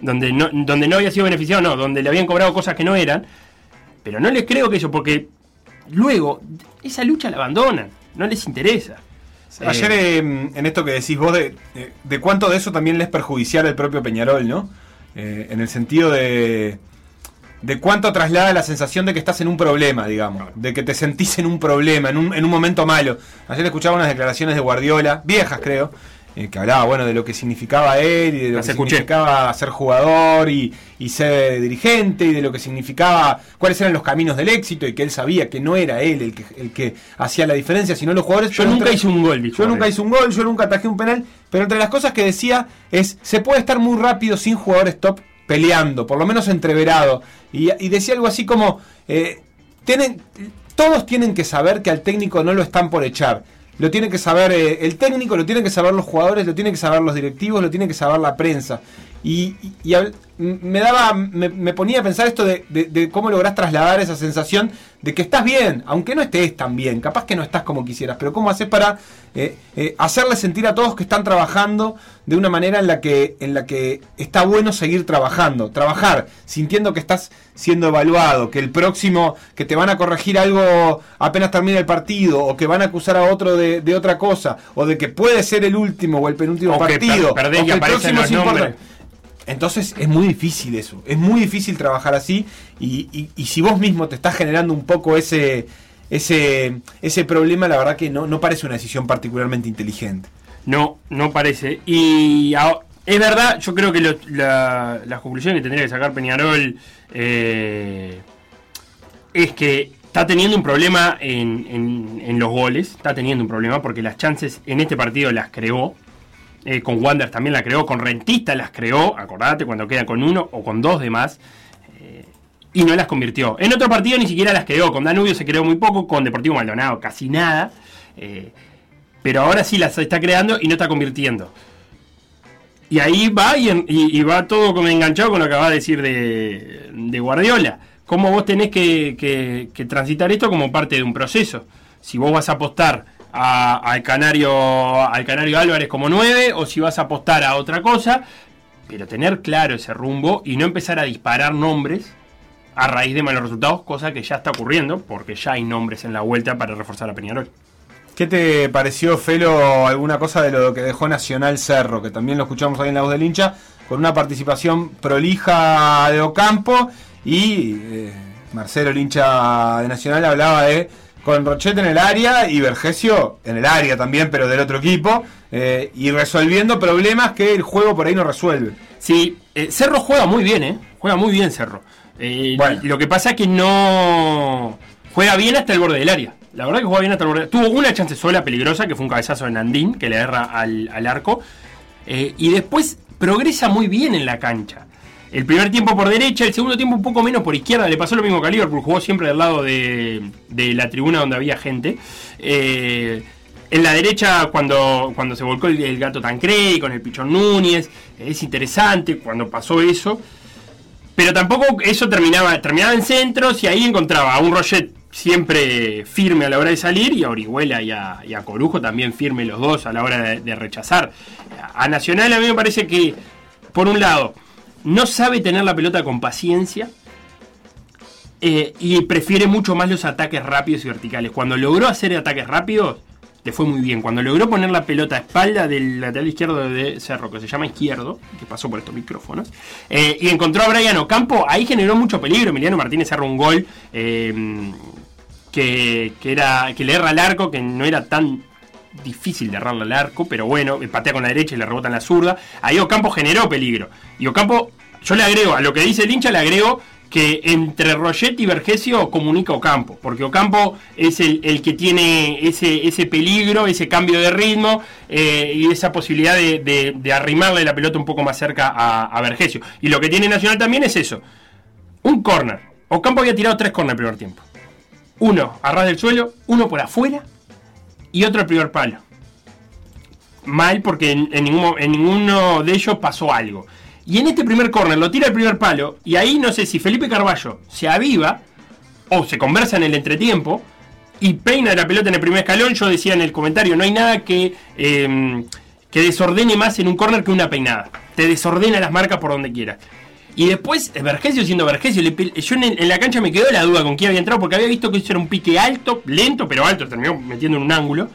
S3: donde, no, donde no había sido beneficiado, no, donde le habían cobrado cosas que no eran, pero no les creo que eso, porque luego esa lucha la abandonan, no les interesa.
S1: Ayer eh, en esto que decís vos de, de- de cuánto de eso también les perjudiciara el propio Peñarol, ¿no? Eh, en el sentido de de cuánto traslada la sensación de que estás en un problema, digamos, de que te sentís en un problema, en un, en un momento malo. Ayer escuchaba unas declaraciones de Guardiola, viejas creo, eh, que hablaba, bueno, de lo que significaba él y de lo
S3: Las
S1: que
S3: escuché.
S1: significaba ser jugador y, y ser dirigente y de lo que significaba, cuáles eran los caminos del éxito y que él sabía que no era él el que, el que hacía la diferencia, sino los jugadores.
S3: Yo nunca
S1: entre-
S3: hice un gol, dijo
S1: Yo nunca hice un gol, yo nunca atajé un penal, pero entre las cosas que decía es, se puede estar muy rápido sin jugadores top peleando, por lo menos entreverado. Y, y decía algo así como, eh, tienen, todos tienen que saber que al técnico no lo están por echar. Lo tiene que saber eh, el técnico, lo tienen que saber los jugadores, lo tienen que saber los directivos, lo tiene que saber la prensa. Y, y- me daba, me, me ponía a pensar esto de, de- de cómo lográs trasladar esa sensación de que estás bien, aunque no estés tan bien, capaz que no estás como quisieras, pero cómo haces para eh, eh, hacerle sentir a todos que están trabajando de una manera en la que, en la que está bueno seguir trabajando, trabajar sintiendo que estás siendo evaluado, que el próximo, que te van a corregir algo apenas termina el partido, o que van a acusar a otro de, de otra cosa, o de que puede ser el último o el penúltimo
S3: O que
S1: partido,
S3: per-
S1: o que el próximo es importante. Entonces es muy difícil eso, es muy difícil trabajar así y, si vos mismo te estás generando un poco ese, ese, ese problema, la verdad que no, no parece una decisión particularmente inteligente.
S3: No, no parece. Y es verdad, yo creo que la, la conclusión que tendría que sacar Peñarol eh, es que está teniendo un problema en- en los goles, está teniendo un problema porque las chances en este partido las creó. Eh, con Wander también la creó, con Rentista las creó, acordate, cuando queda con uno o con dos de más, eh, y no las convirtió. En otro partido ni siquiera las creó, con Danubio se creó muy poco, con Deportivo Maldonado casi nada. eh, pero ahora sí las está creando y no está convirtiendo. Y ahí va y, va todo como enganchado con lo que acaba de decir de, de Guardiola. Cómo vos tenés que- que transitar esto como parte de un proceso. Si vos vas a apostar al, Canario, al Canario Álvarez como 9 o si vas a apostar a otra cosa, pero tener claro ese rumbo y no empezar a disparar nombres a raíz de malos resultados, cosa que ya está ocurriendo porque ya hay nombres en la vuelta para reforzar a Peñarol.
S1: ¿Qué te pareció, Felo, alguna cosa de lo que dejó Nacional Cerro, que también lo escuchamos ahí en la voz del hincha, con una participación prolija de Ocampo y eh, Marcelo, el hincha de Nacional, hablaba de con Rochette en el área y Vergesio en el área también, pero del otro equipo, eh, y resolviendo problemas que el juego por ahí no resuelve.
S3: Sí, eh, Cerro juega muy bien, ¿eh? Juega muy bien Cerro. Eh, Lo que pasa es que no juega bien hasta el borde del área. La verdad que juega bien hasta el borde. Tuvo una chance sola peligrosa, que fue un cabezazo de Nandín, que le erra al, al arco. Eh, y después progresa muy bien en la cancha. El primer tiempo por derecha, el segundo tiempo un poco menos por izquierda. Le pasó lo mismo que a Liverpool, jugó siempre del lado de, de la tribuna donde había gente. Eh, en la derecha, cuando, cuando se volcó el, gato Tancredi con el Pichón Núñez, es interesante cuando pasó eso. Pero tampoco eso terminaba, terminaba en centros y ahí encontraba a un Roget siempre firme a la hora de salir y a Orihuela y a, Corujo también firme los dos a la hora de rechazar. A Nacional a mí me parece que, por un lado, no sabe tener la pelota con paciencia eh, y prefiere mucho más los ataques rápidos y verticales. Cuando logró hacer ataques rápidos, le fue muy bien. Cuando logró poner la pelota a espalda del lateral izquierdo de Cerro, que se llama izquierdo, que pasó por estos micrófonos, eh, y encontró a Brian Ocampo, ahí generó mucho peligro. Emiliano Martínez cerró un gol. eh, que, que era que le erra al arco, que no era tan difícil de errarle al arco, pero bueno, patea con la derecha y le rebota en la zurda. Ahí Ocampo generó peligro. Y Ocampo, yo le agrego, a lo que dice el hincha, le agrego que entre Roget y Vergesio comunica Ocampo, porque Ocampo es el, que tiene ese, ese peligro, ese cambio de ritmo eh, y esa posibilidad de, de- arrimarle la pelota un poco más cerca a, a Vergesio. Y lo que tiene Nacional también es eso, un córner. Ocampo había tirado tres córner el primer tiempo. Uno a ras del suelo, uno por afuera y otro al primer palo. Mal porque en, ninguno de ellos pasó algo. Y en este primer córner lo tira el primer palo y ahí no sé si Felipe Carballo se aviva o se conversa en el entretiempo y peina la pelota en el primer escalón. Yo decía en el comentario, no hay nada que, eh, que desordene más en un córner que una peinada. Te desordena las marcas por donde quieras. Y después, Vergesio siendo Vergesio, yo en, en la cancha me quedó la duda con quién había entrado porque había visto que eso era un pique alto, lento, pero alto, terminó metiendo en un ángulo.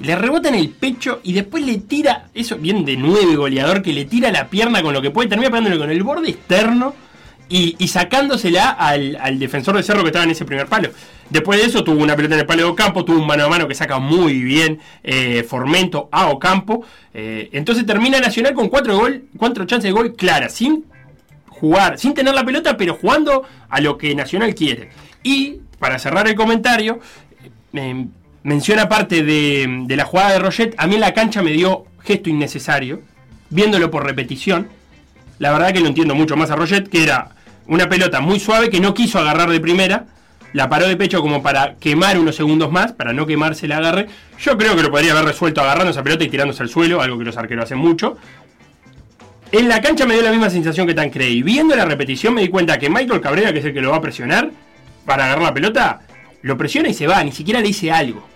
S3: Le rebota en el pecho y después le tira, eso bien de nueve goleador, que le tira la pierna con lo que puede, termina pegándole con el borde externo y, y sacándosela al, al defensor de Cerro que estaba en ese primer palo. Después de eso tuvo una pelota en el palo de Ocampo, tuvo un mano a mano que saca muy bien eh, Formento a Ocampo. Eh, entonces termina Nacional con cuatro, gol, cuatro chances de gol claras, sin jugar, sin tener la pelota, pero jugando a lo que Nacional quiere. Y para cerrar el comentario, eh, menciona parte de, de la jugada de Roget. A mí en la cancha me dio gesto innecesario, viéndolo por repetición. La verdad que lo entiendo mucho más a Roget, que era una pelota muy suave que no quiso agarrar de primera. La paró de pecho como para quemar unos segundos más, para no quemarse el agarre. Yo creo que lo podría haber resuelto agarrando esa pelota y tirándose al suelo, algo que los arqueros hacen mucho. En la cancha me dio la misma sensación que Tancredi. Viendo la repetición me di cuenta que Michael Cabrera, que es el que lo va a presionar para agarrar la pelota, lo presiona y se va, ni siquiera le dice algo.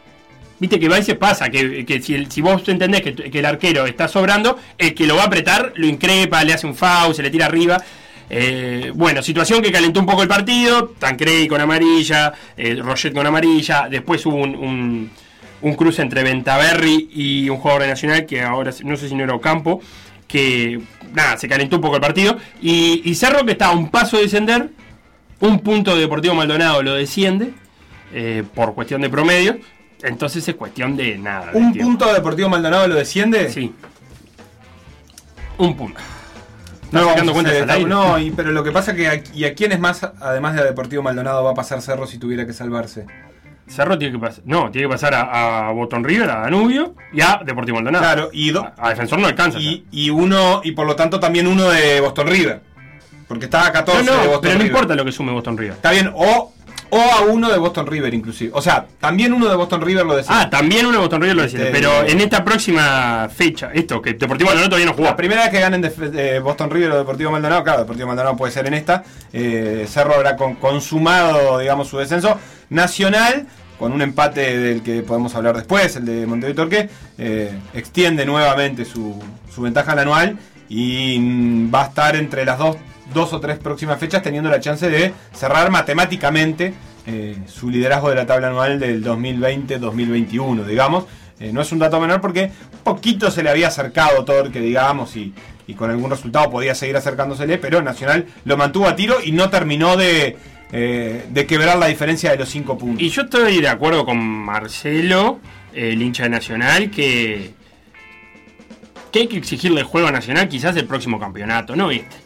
S3: Viste que a veces pasa, que, si, vos entendés que, que el arquero está sobrando, el que lo va a apretar lo increpa, le hace un foul, se le tira arriba. Eh, bueno, situación que calentó un poco el partido, Tancredi con amarilla, eh, Roget con amarilla, después hubo un, un- un cruce entre Ventaverri y un jugador de Nacional que ahora no sé si no era Ocampo, que nada, se calentó un poco el partido. Y, y Cerro que está a un paso de descender, un punto de Deportivo Maldonado lo desciende eh, por cuestión de promedio. Entonces es cuestión de nada.
S1: ¿Un punto de Deportivo Maldonado lo desciende?
S3: Sí. Un punto.
S1: No,
S3: ¿Estás
S1: vamos
S3: sacando
S1: a
S3: cuentas
S1: hacer-
S3: al aire?
S1: no, y- pero lo que pasa que a- y a quiénes más, además de a Deportivo Maldonado, va a pasar Cerro si tuviera que salvarse.
S3: Cerro tiene que pasar. No, tiene que pasar a, a Botón River, a Danubio y a Deportivo Maldonado.
S1: Claro, y do-
S3: a, a Defensor no alcanza.
S1: Y, y uno, y por lo tanto también uno de Boston River. Porque está a
S3: no,
S1: 14 de
S3: no,
S1: Boston
S3: pero no importa lo que sume Boston River.
S1: Está bien, o, o a uno de Boston River inclusive. O sea, también uno de Boston River lo decía.
S3: Ah, también uno de Boston River lo decía.
S1: Este,
S3: pero en esta próxima fecha, esto, que Deportivo Maldonado todavía no jugó.
S1: La primera vez que ganen de, de Boston River o Deportivo Maldonado, claro, Deportivo Maldonado puede ser en esta. eh, Cerro habrá con- consumado, digamos, su descenso. Nacional, con un empate del que podemos hablar después, el de Montevideo Torque, eh, extiende nuevamente su, su ventaja al anual y mm, va a estar entre las dos, dos o tres próximas fechas teniendo la chance de cerrar matemáticamente eh, su liderazgo de la tabla anual del 2020-2021, digamos. Eh, no es un dato menor porque poquito se le había acercado Torque, digamos, y, y con algún resultado podía seguir acercándosele, pero Nacional lo mantuvo a tiro y no terminó de, eh, de quebrar la diferencia de los cinco puntos.
S3: Y yo estoy de acuerdo con Marcelo, el hincha de Nacional, que, que hay que exigirle juego a Nacional quizás el próximo campeonato, no este.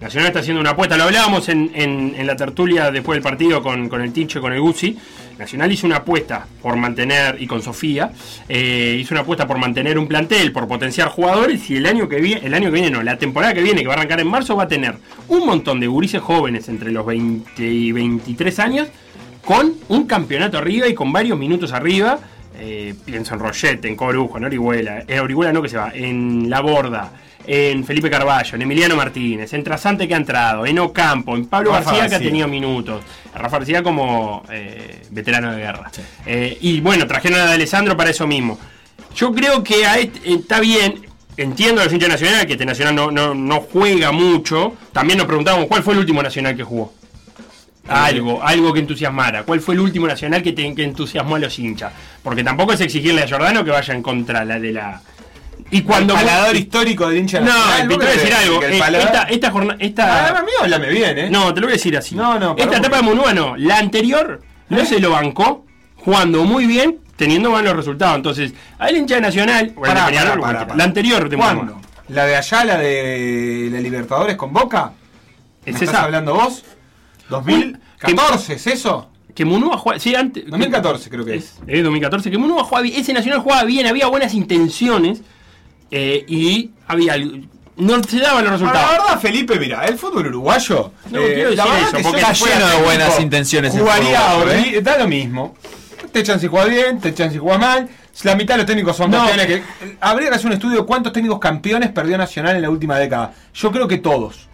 S3: Nacional está haciendo una apuesta, lo hablábamos en, la tertulia después del partido con, con el Tincho y con el Guzzi. Nacional hizo una apuesta por mantener, y con Sofía, eh, hizo una apuesta por mantener un plantel, por potenciar jugadores, y el año que viene, el año que viene no, la temporada que viene, que va a arrancar en marzo, va a tener un montón de gurises jóvenes entre los 20 y 23 años, con un campeonato arriba y con varios minutos arriba. Eh, pienso en Roget, en Corujo, en Orihuela, en Orihuela no que se va, en La Borda, en Felipe Carballo, en Emiliano Martínez, en Trasante que ha entrado, en Ocampo, en Pablo
S1: Rafa
S3: García, que ha tenido minutos, Rafa García como eh, veterano de guerra. Eh, y bueno, trajeron a De Alessandro para eso mismo. Yo creo que a este- eh, está bien, entiendo a los hinchas nacional, que este nacional no, no, no juega mucho. También nos preguntábamos cuál fue el último nacional que jugó. Algo, algo que entusiasmara. ¿Cuál fue el último nacional que, te- que entusiasmó a los hinchas? Porque tampoco es exigirle a Jordano que vaya en contra la de la. Y cuando
S1: El paladar
S3: vos-
S1: histórico del hincha
S3: No,
S1: nacional,
S3: te
S1: ¿vos
S3: voy a decir algo. eh, Esta, esta jornada. Esta...
S1: Ah, háblame bien, ¿eh?
S3: No, te lo voy a decir así.
S1: No, no,
S3: Esta etapa de Munúa no. La anterior no se lo bancó jugando muy bien, teniendo buenos resultados. Entonces, a el hincha de Nacional,
S1: Pará,
S3: la anterior de
S1: ¿Cuándo? ¿La de allá, la de la Libertadores con Boca? ¿Me
S3: ¿Es
S1: estás
S3: esa?
S1: hablando vos? ¿2014 es eso?
S3: Que Munúa juega. Sí, antes.
S1: 2014 creo que es.
S3: Es 2014. Que Munúa jugaba bien. Ese Nacional jugaba bien, había buenas intenciones. Eh, y había. No se daban los resultados.
S1: La verdad, Felipe, mira, el fútbol uruguayo.
S3: No, quiero decir
S1: la verdad
S3: eso,
S1: que
S3: porque
S1: yo
S9: está lleno de buenas intenciones
S1: Jugaría
S9: ¿eh?
S1: da lo mismo. Te echan si juegas bien, te echan si juegas mal. La mitad de los técnicos son
S3: No.
S1: campeones. Que, habría que hacer un estudio de cuántos técnicos campeones perdió Nacional en la última década. Yo creo que todos.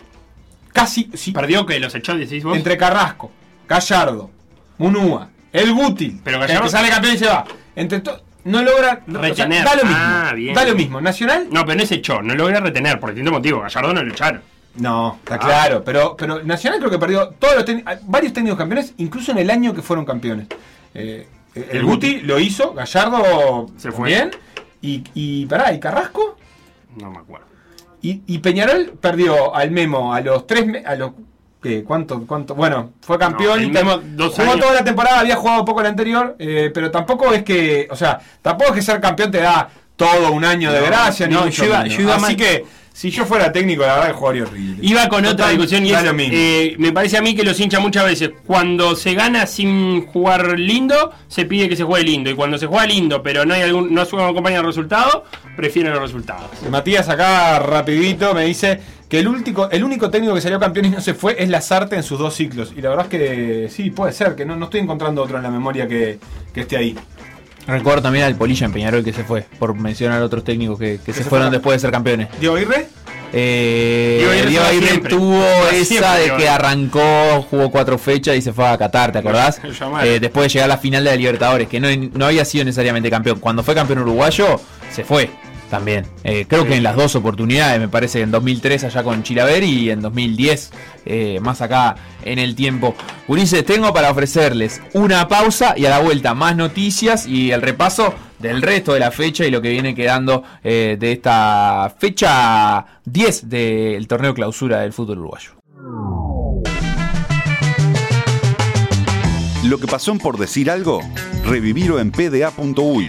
S1: Casi. Sí,
S3: Perdió que los echó, decís vos.
S1: entre Carrasco, Gallardo, Munúa, el Guti.
S3: Pero
S1: el
S3: Gallardo-
S1: que sale campeón y se va. Entre to- no logra o sea,
S3: Retener.
S1: da lo mismo.
S3: Ah, bien.
S1: Da lo mismo. Nacional
S3: No, pero no se echó, no logra retener, por distinto motivo. Gallardo no lo echaron.
S1: No, está
S3: Ah.
S1: claro, pero, pero Nacional creo que perdió todos los varios técnicos campeones, incluso en el año que fueron campeones. Eh, el,
S3: El
S1: Guti lo hizo, Gallardo
S3: Se fue.
S1: bien, y, y pará, y Carrasco,
S3: No me acuerdo.
S1: y, y Peñarol perdió al Memo a los tres, a los ¿qué? ¿Cuánto, cuánto? Bueno, fue campeón
S3: No, dos
S1: jugó
S3: años.
S1: toda la temporada, había jugado poco la anterior, eh, pero tampoco es que, o sea, tampoco es que ser campeón te da todo un año de
S3: No,
S1: gracia, ni
S3: no,
S1: mucho
S3: yo iba- yo iba
S1: Así que, si yo fuera técnico, la verdad que jugaría horrible.
S3: Iba con otra discusión y es, eh, me parece a mí que los hinchas muchas veces, cuando se gana sin jugar lindo, se pide que se juegue lindo. Y cuando se juega lindo, pero no hay algún, no acompaña el resultado, prefieren los resultados.
S1: Matías acá rapidito me dice que el único, el único técnico que salió campeón y no se fue es Lazarte en sus dos ciclos. Y la verdad es que sí, puede ser, que no, no estoy encontrando otro en la memoria que, que esté ahí.
S9: Recuerdo también al Polilla en Peñarol que se fue, por mencionar a otros técnicos que, que se,
S1: se
S9: fueron después de ser campeones.
S1: Diego Irre,
S9: Eh,
S3: Diego Aguirre
S9: Diego Aguirre tuvo esa
S3: siempre,
S9: de que
S3: Aguirre.
S9: arrancó, jugó cuatro fechas y se fue a Qatar, ¿te acordás? Eh, después de llegar a la final de la Libertadores, que no, no había sido necesariamente campeón. Cuando fue campeón uruguayo, se fue también. Eh, creo que en las dos oportunidades, me parece en 2003 allá con Chilaver y en 2010 eh, más acá en el tiempo. Ulises, tengo para ofrecerles una pausa y a la vuelta más noticias y el repaso del resto de la fecha y lo que viene quedando eh, de esta fecha 10 del torneo clausura del fútbol uruguayo.
S15: Lo que pasó por decir algo, revivirlo en pda.uy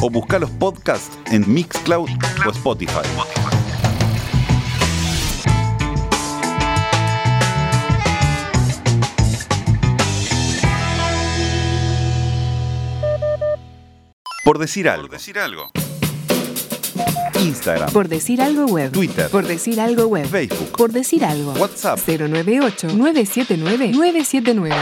S15: o busca los podcasts en Mixcloud, o Spotify. Por decir algo. Por decir algo. Instagram.
S16: Por decir algo web.
S15: Twitter.
S16: Por decir algo web.
S15: Facebook.
S16: Por decir algo.
S15: WhatsApp.
S16: 098
S15: 979 979.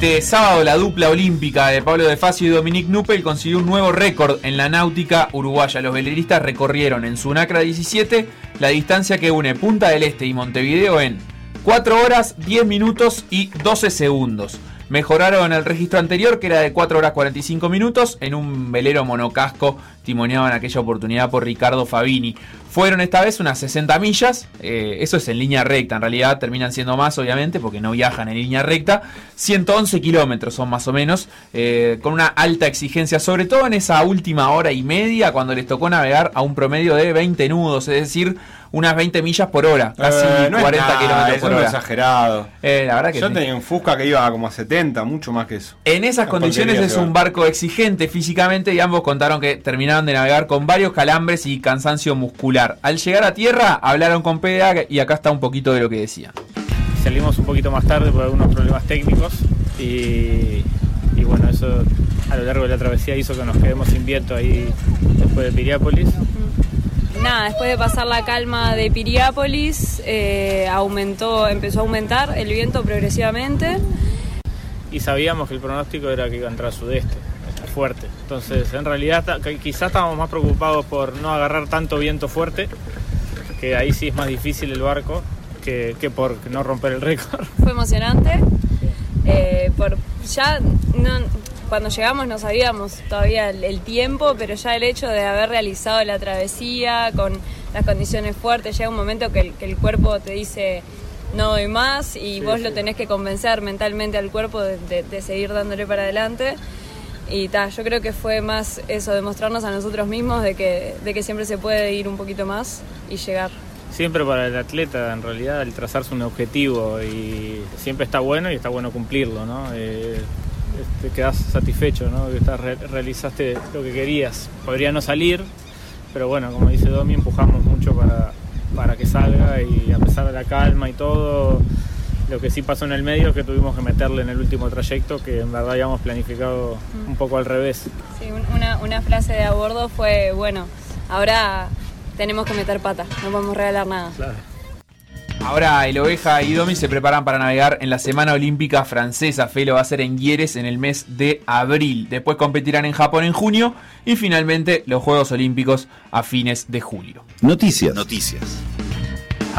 S9: Este sábado la dupla olímpica de Pablo De Facio y Dominique Nuppel consiguió un nuevo récord en la náutica uruguaya. Los veleristas recorrieron en Sunacra 17 la distancia que une Punta del Este y Montevideo en 4 horas 10 minutos y 12 segundos. Mejoraron el registro anterior que era de 4 horas 45 minutos. En un velero monocasco timoneado en aquella oportunidad por Ricardo Fabini. Fueron esta vez unas 60 millas, eh, eso es en línea recta, en realidad terminan siendo más obviamente porque no viajan en línea recta, 111 kilómetros son más o menos, eh, con una alta exigencia, sobre todo en esa última hora y media cuando les tocó navegar a un promedio de 20 nudos, es decir, unas 20 millas por hora, casi
S1: Eh, no es
S9: 40
S1: nada,
S9: kilómetros
S1: eso
S9: por
S1: no es
S9: hora.
S1: exagerado.
S9: Eh, la verdad que
S1: Yo
S9: sí.
S1: tenía un Fusca que iba como a 70, mucho más que eso.
S9: En esas condiciones es un barco exigente físicamente y ambos contaron que terminaron de navegar con varios calambres y cansancio muscular. Al llegar a tierra hablaron con PDA y acá está un poquito de lo que decían.
S17: Salimos un poquito más tarde por algunos problemas técnicos y, y bueno, eso a lo largo de la travesía hizo que nos quedemos sin viento ahí después de Piriápolis.
S18: Nada, después de pasar la calma de Piriápolis, eh, aumentó, empezó a aumentar el viento progresivamente.
S17: y sabíamos que el pronóstico era que iba a entrar sudeste, fuerte. Entonces, en realidad, quizás estábamos más preocupados por no agarrar tanto viento fuerte, que ahí sí es más difícil el barco, que, que por no romper el récord.
S18: Fue emocionante. Eh, por, ya no, cuando llegamos no sabíamos todavía el, el tiempo, pero ya el hecho de haber realizado la travesía con las condiciones fuertes, llega un momento que el, que el cuerpo te dice no doy más y vos lo tenés que convencer mentalmente al cuerpo de, de- de seguir dándole para adelante. Y ta, yo creo que fue más eso, demostrarnos a nosotros mismos de que, de que siempre se puede ir un poquito más y llegar.
S17: Siempre para el atleta, en realidad, el trazarse un objetivo y siempre está bueno y está bueno cumplirlo, ¿no? Eh, te quedas satisfecho, ¿no? Que estás, re- realizaste lo que querías. Podría no salir, pero bueno, como dice Domi, empujamos mucho para, para que salga y a pesar de la calma y todo, lo que sí pasó en el medio es que tuvimos que meterle en el último trayecto, que en verdad habíamos planificado un poco al revés.
S18: Sí, un- una, una frase de a bordo fue, bueno, ahora tenemos que meter pata, no podemos regalar nada.
S9: Ahora el Oveja y Domi se preparan para navegar en la Semana Olímpica Francesa. Felo va a ser en Gieres en el mes de abril. Después competirán en Japón en junio y finalmente los Juegos Olímpicos a fines de julio.
S15: Noticias. Noticias.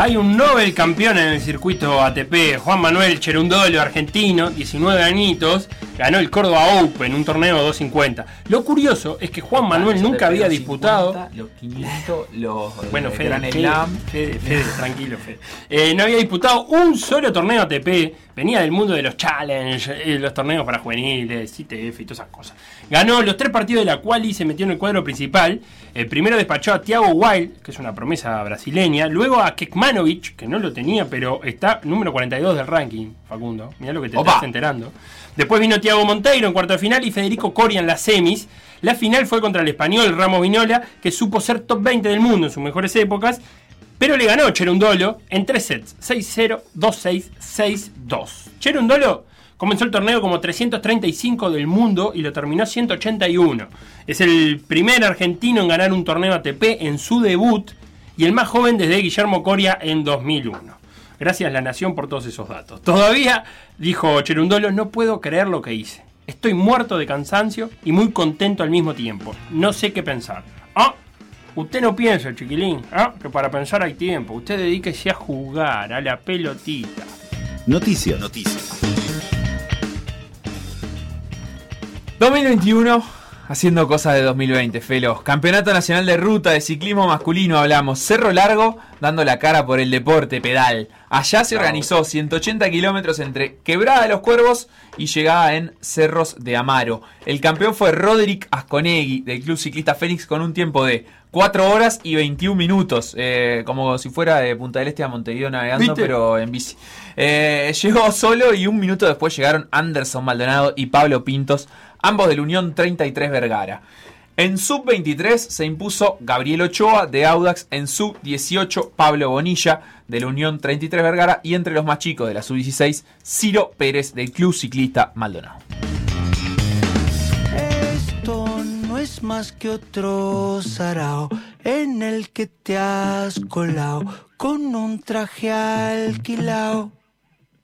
S3: Hay un Nobel campeón en el circuito ATP, Juan Manuel Cherundolo, argentino, 19 añitos, ganó el Córdoba Open, un torneo 250. Lo curioso es que Juan Manuel nunca había disputado.
S9: Los 500, los
S3: Bueno,
S9: eh,
S3: Fede,
S9: Gran
S3: Fede. Fede, Fede, tranquilo, Fede. Eh, no había disputado un solo torneo ATP. Venía del mundo de los challenge, eh, los torneos para juveniles, ITF y todas esas cosas. Ganó los tres partidos de la cual y se metió en el cuadro principal. El primero despachó a Thiago Wild, que es una promesa brasileña. Luego a Kekmanovic, que no lo tenía, pero está número 42 del ranking, Facundo. Mirá lo que te
S9: Opa.
S3: estás enterando. Después vino Thiago Monteiro en cuarto de final y Federico Coria en las semis. La final fue contra el español Ramos Vinola, que supo ser top 20 del mundo en sus mejores épocas, pero le ganó Cherundolo en tres sets, 6-0, 2-6, 6-2. Cherundolo comenzó el torneo como 335 del mundo y lo terminó 181. Es el primer argentino en ganar un torneo ATP en su debut y el más joven desde Guillermo Coria en 2001. Gracias La Nación por todos esos datos. Todavía, dijo Cherundolo, no puedo creer lo que hice. Estoy muerto de cansancio y muy contento al mismo tiempo. No sé qué pensar. Ah, usted no piensa, chiquilín, ah, que para pensar hay tiempo. Usted dedíquese a jugar, a la pelotita.
S15: Noticias. Noticias.
S9: 2021, haciendo cosas de 2020, Felos. Campeonato Nacional de Ruta de Ciclismo Masculino, hablamos. Cerro Largo, dando la cara por el deporte, pedal. Allá se organizó 180 kilómetros entre Quebrada de los Cuervos y llegada en Cerros de Amaro. El campeón fue Roderick Asconegui, del Club Ciclista Fénix, con un tiempo de 4 horas y 21 minutos. eh, como si fuera de Punta del Este a Montevideo navegando,
S3: ¿Viste?
S9: pero en bici. Eh, llegó solo y un minuto después llegaron Anderson Maldonado y Pablo Pintos, ambos del Unión 33 Vergara. En sub-23 se impuso Gabriel Ochoa de Audax, en sub-18 Pablo Bonilla de la Unión 33 Vergara y entre los más chicos de la sub-16 Ciro Pérez del Club Ciclista Maldonado.
S6: Esto no es más que otro sarao en el que te has colado con un traje alquilao.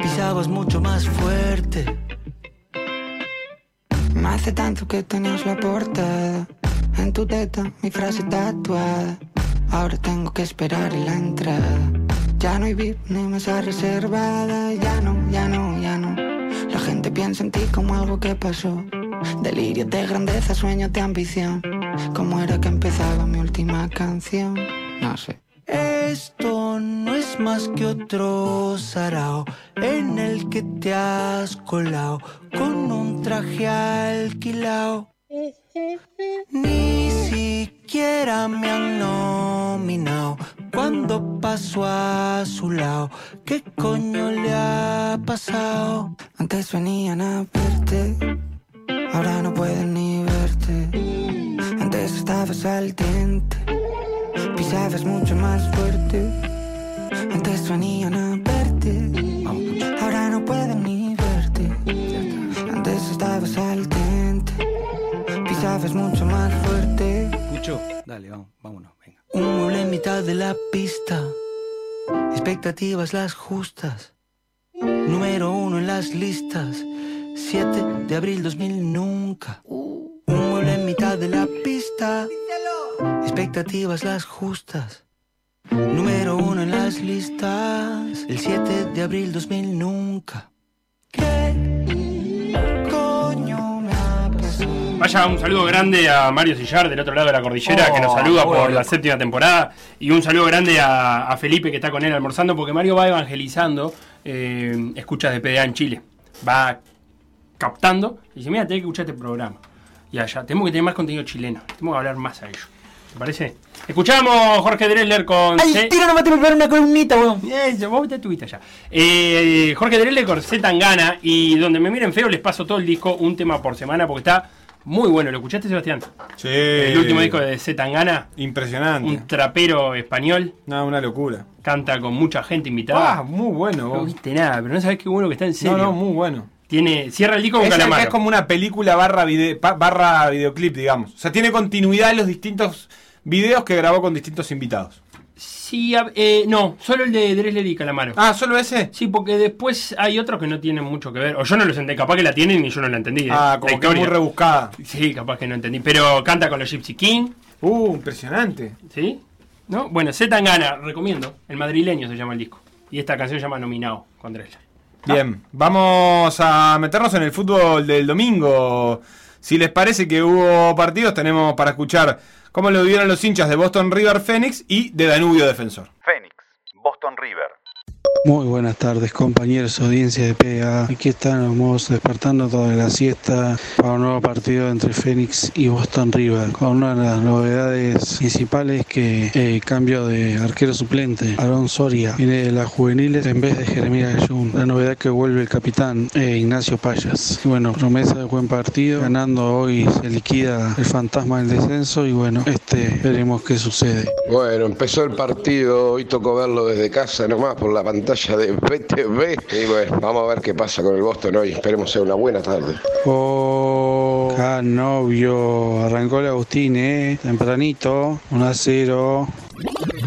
S6: pisabas mucho más fuerte.
S19: Me hace tanto que tenías la portada En tu teta, mi frase tatuada Ahora tengo que esperar en la entrada. Ya no hay VIP ni mesa reservada. Ya no, ya no, ya no. La gente piensa en ti como algo que pasó. Delirio de grandeza, sueños de ambición. ¿Cómo era que empezaba mi última canción? No sé
S6: Esto no es más que otro sarao en el que te has colado con un traje alquilao. Ni siquiera me han nominado cuando paso a su lado. ¿Qué coño le ha pasado?
S19: Antes venían a verte, ahora no pueden ni verte. Antes estabas al dente, pisabas mucho más fuerte. Antes venían a verte, ahora no pueden ni verte. Antes estabas al dente,
S6: haces mucho más fuerte.
S20: Pucho, dale, vamos, vámonos.
S6: Un mueble en mitad de la pista. Expectativas las justas. Número uno en las listas. 7 de abril 2000 nunca. Un mueble en mitad de la pista. Expectativas las justas. Número uno en las listas. El 7 de abril 2000 nunca. ¿Qué coño me ha pasado?
S3: Vaya un saludo grande a Mario Sillar del otro lado de la cordillera
S9: Oh,
S3: que nos saluda
S9: bueno.
S3: por la séptima temporada. Y un saludo grande a, a Felipe que está con él almorzando porque Mario va evangelizando eh, escuchas de PDA en Chile. Va captando y dice, mira, tenés que escuchar este programa. Y allá, tenemos que tener más contenido chileno. Tenemos que hablar más a ellos. ¿Te parece? Escuchamos Jorge Drexler con... C-
S9: tiro no me te una columnita, weón.
S3: Eso, vos te estuviste allá. Eh, Jorge Drexler con Z Tangana y donde me miren feo les paso todo el disco, un tema por semana, porque está muy bueno. ¿Lo escuchaste, Sebastián?
S1: Sí.
S3: El último disco de Z Tangana.
S1: Impresionante.
S3: Un trapero español.
S1: No, una locura.
S3: Canta con mucha gente invitada.
S1: Ah, muy bueno.
S3: No
S1: vos.
S3: viste nada, pero no sabés qué bueno que está en serio.
S1: No, no, muy bueno.
S3: Tiene, cierra el disco con Calamaro.
S1: es como una película barra, vide- pa- barra videoclip, digamos. O sea, tiene continuidad en los distintos videos que grabó con distintos invitados.
S3: Sí, eh, no, solo el de Drexler y Calamaro.
S1: Ah, ¿solo ese?
S3: Sí, porque después hay otros que no tienen mucho que ver. O yo no los entendí, capaz que la tienen y yo no la entendí. eh,
S1: Ah,
S3: la
S1: como que
S3: historia.
S1: muy rebuscada.
S3: Sí, capaz que no entendí. Pero canta con los Gypsy King.
S1: Uh, impresionante.
S3: ¿Sí? ¿No? Bueno, Z Tangana, recomiendo. El madrileño se llama el disco. Y esta canción se llama Nominado con Drexler.
S1: Bien, vamos a meternos en el fútbol del domingo. Si les parece que hubo partidos, tenemos para escuchar cómo lo vieron los hinchas de Boston River Phoenix y de Danubio Defensor.
S8: Phoenix, Boston River.
S20: Muy buenas tardes compañeros, audiencia de PA. Aquí estamos despertando toda la siesta para un nuevo partido entre Phoenix y Boston River. Con una de las novedades principales que eh, cambio de arquero suplente. Aaron Soria viene de las juveniles en vez de Jeremías Ayun. La novedad que vuelve el capitán eh, Ignacio Payas. Y bueno, promesa de buen partido. Ganando hoy se liquida el fantasma del descenso y bueno, este veremos qué sucede.
S21: Bueno, empezó el partido, hoy tocó verlo desde casa nomás por la pantalla de BTV. Y bueno, vamos a ver qué pasa con el Boston hoy. Esperemos sea una buena tarde.
S20: Oh, Canovio. Arrancó el Agustín, eh. Tempranito. 1 a 0.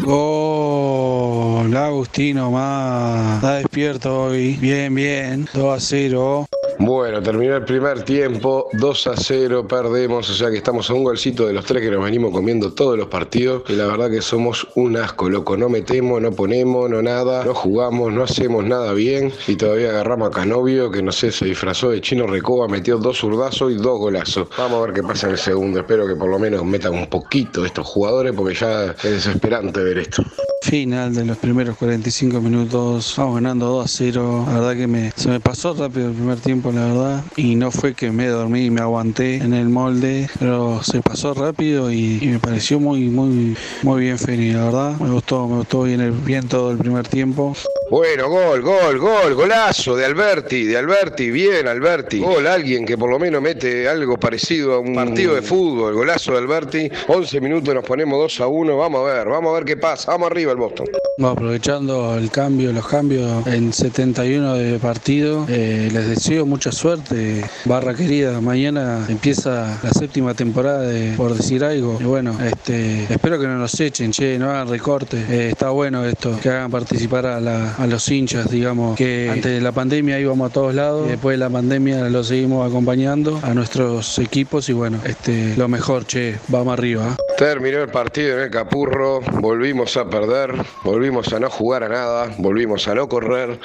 S20: Gol. Agustino más. Está despierto hoy. Bien, bien. 2 a 0.
S21: Bueno, terminó el primer tiempo, 2 a 0, perdemos, o sea que estamos a un golcito de los tres que nos venimos comiendo todos los partidos. Y la verdad que somos un asco, loco. No metemos, no ponemos, no nada, no jugamos, no hacemos nada bien. Y todavía agarramos a Canovio, que no sé, se disfrazó de chino recoba, metió dos zurdazos y dos golazos. Vamos a ver qué pasa en el segundo. Espero que por lo menos metan un poquito estos jugadores, porque ya es desesperante ver esto.
S20: Final de los primeros 45 minutos. Vamos ganando 2 a 0. La verdad que me, se me pasó rápido el primer tiempo, la verdad. Y no fue que me dormí y me aguanté en el molde. Pero se pasó rápido y, y me pareció muy, muy, muy bien Feni, la verdad. Me gustó, me gustó bien, el, bien todo el primer tiempo.
S21: Bueno, gol, gol, gol, golazo de Alberti, de Alberti, bien Alberti. Gol, alguien que por lo menos mete algo parecido a un partido de fútbol, golazo de Alberti. 11 minutos nos ponemos 2 a 1, vamos a ver, vamos a ver qué pasa, vamos arriba el Boston.
S20: Bueno, aprovechando el cambio, los cambios en 71 de partido, eh, les deseo mucha suerte. Barra querida, mañana empieza la séptima temporada de Por Decir Algo. Y bueno, este, espero que no nos echen, che, no hagan recortes. Eh, está bueno esto, que hagan participar a, los hinchas, digamos, que antes de la pandemia íbamos a todos lados, después de la pandemia lo seguimos acompañando a nuestros equipos y bueno, este, lo mejor, che, vamos arriba. ¿eh?
S21: Terminó el partido en el Capurro, volvimos a perder, volvimos a no jugar a nada, volvimos a no correr,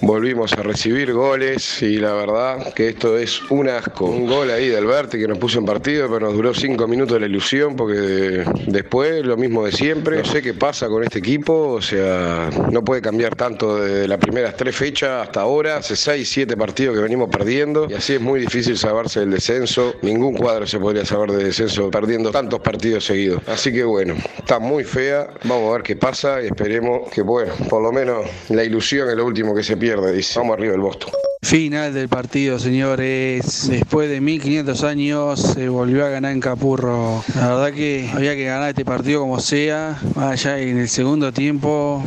S21: volvimos a recibir goles y la verdad que esto es un asco. Un gol ahí de Alberti que nos puso en partido, pero nos duró cinco minutos la ilusión porque después lo mismo de siempre. No sé qué pasa con este equipo, o sea, no puede cambiar tanto desde las primeras tres fechas hasta ahora, hace seis, siete partidos que venimos perdiendo y así es muy difícil saberse del descenso. Ningún cuadro se podría saber de descenso perdiendo tantos partidos seguidos. Así que bueno, está muy fea, vamos a ver qué pasa y esperemos que bueno, por lo menos la ilusión es lo último que se pierde, dice. Vamos arriba el Boston.
S20: Final del partido, señores. Después de 1500 años se volvió a ganar en Capurro. La verdad que había que ganar este partido como sea. Allá en el segundo tiempo,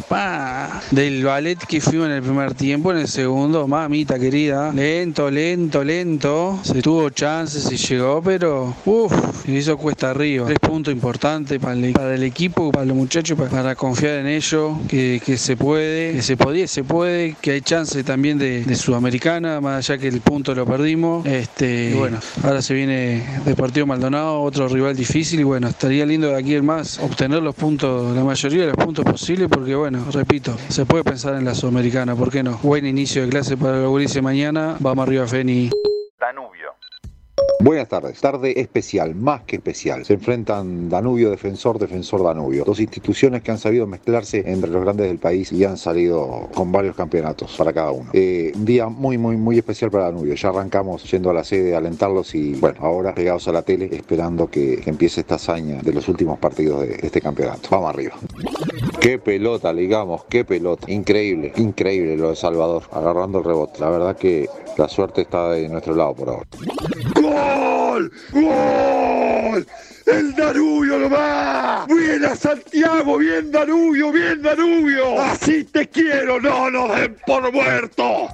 S20: del ballet que fuimos en el primer tiempo, en el segundo, mamita querida. Lento, lento, lento. Se tuvo chances y llegó, pero uff, hizo cuesta arriba. Tres puntos importantes para el, para el equipo, para los muchachos, para, para confiar en ellos, que, que se puede, que se podía, se puede, que hay chance también de, de Sudamericana, más allá que el punto lo perdimos. Este, y bueno, ahora se viene Deportivo Maldonado, otro rival difícil, y bueno, estaría lindo de aquí en más obtener los puntos, la mayoría de los puntos posibles, porque bueno, repito, se puede pensar en la Sudamericana, ¿por qué no? Buen inicio de clase para la Gurice mañana, vamos arriba Feni.
S22: Buenas tardes. Tarde especial, más que especial. Se enfrentan Danubio Defensor, Defensor Danubio. Dos instituciones que han sabido mezclarse entre los grandes del país y han salido con varios campeonatos para cada uno. Eh, un día muy, muy, muy especial para Danubio. Ya arrancamos yendo a la sede alentarlos y bueno, ahora pegados a la tele esperando que, que empiece esta hazaña de los últimos partidos de este campeonato. Vamos arriba. Qué pelota, digamos, qué pelota. Increíble, increíble lo de Salvador, agarrando el rebote. La verdad que la suerte está de nuestro lado por ahora.
S23: ¡Gol! ¡Gol! ¡El Danubio lo va! ¡Bien a Santiago! ¡Bien Danubio! ¡Bien Danubio! ¡Así te quiero! ¡No nos den por muerto!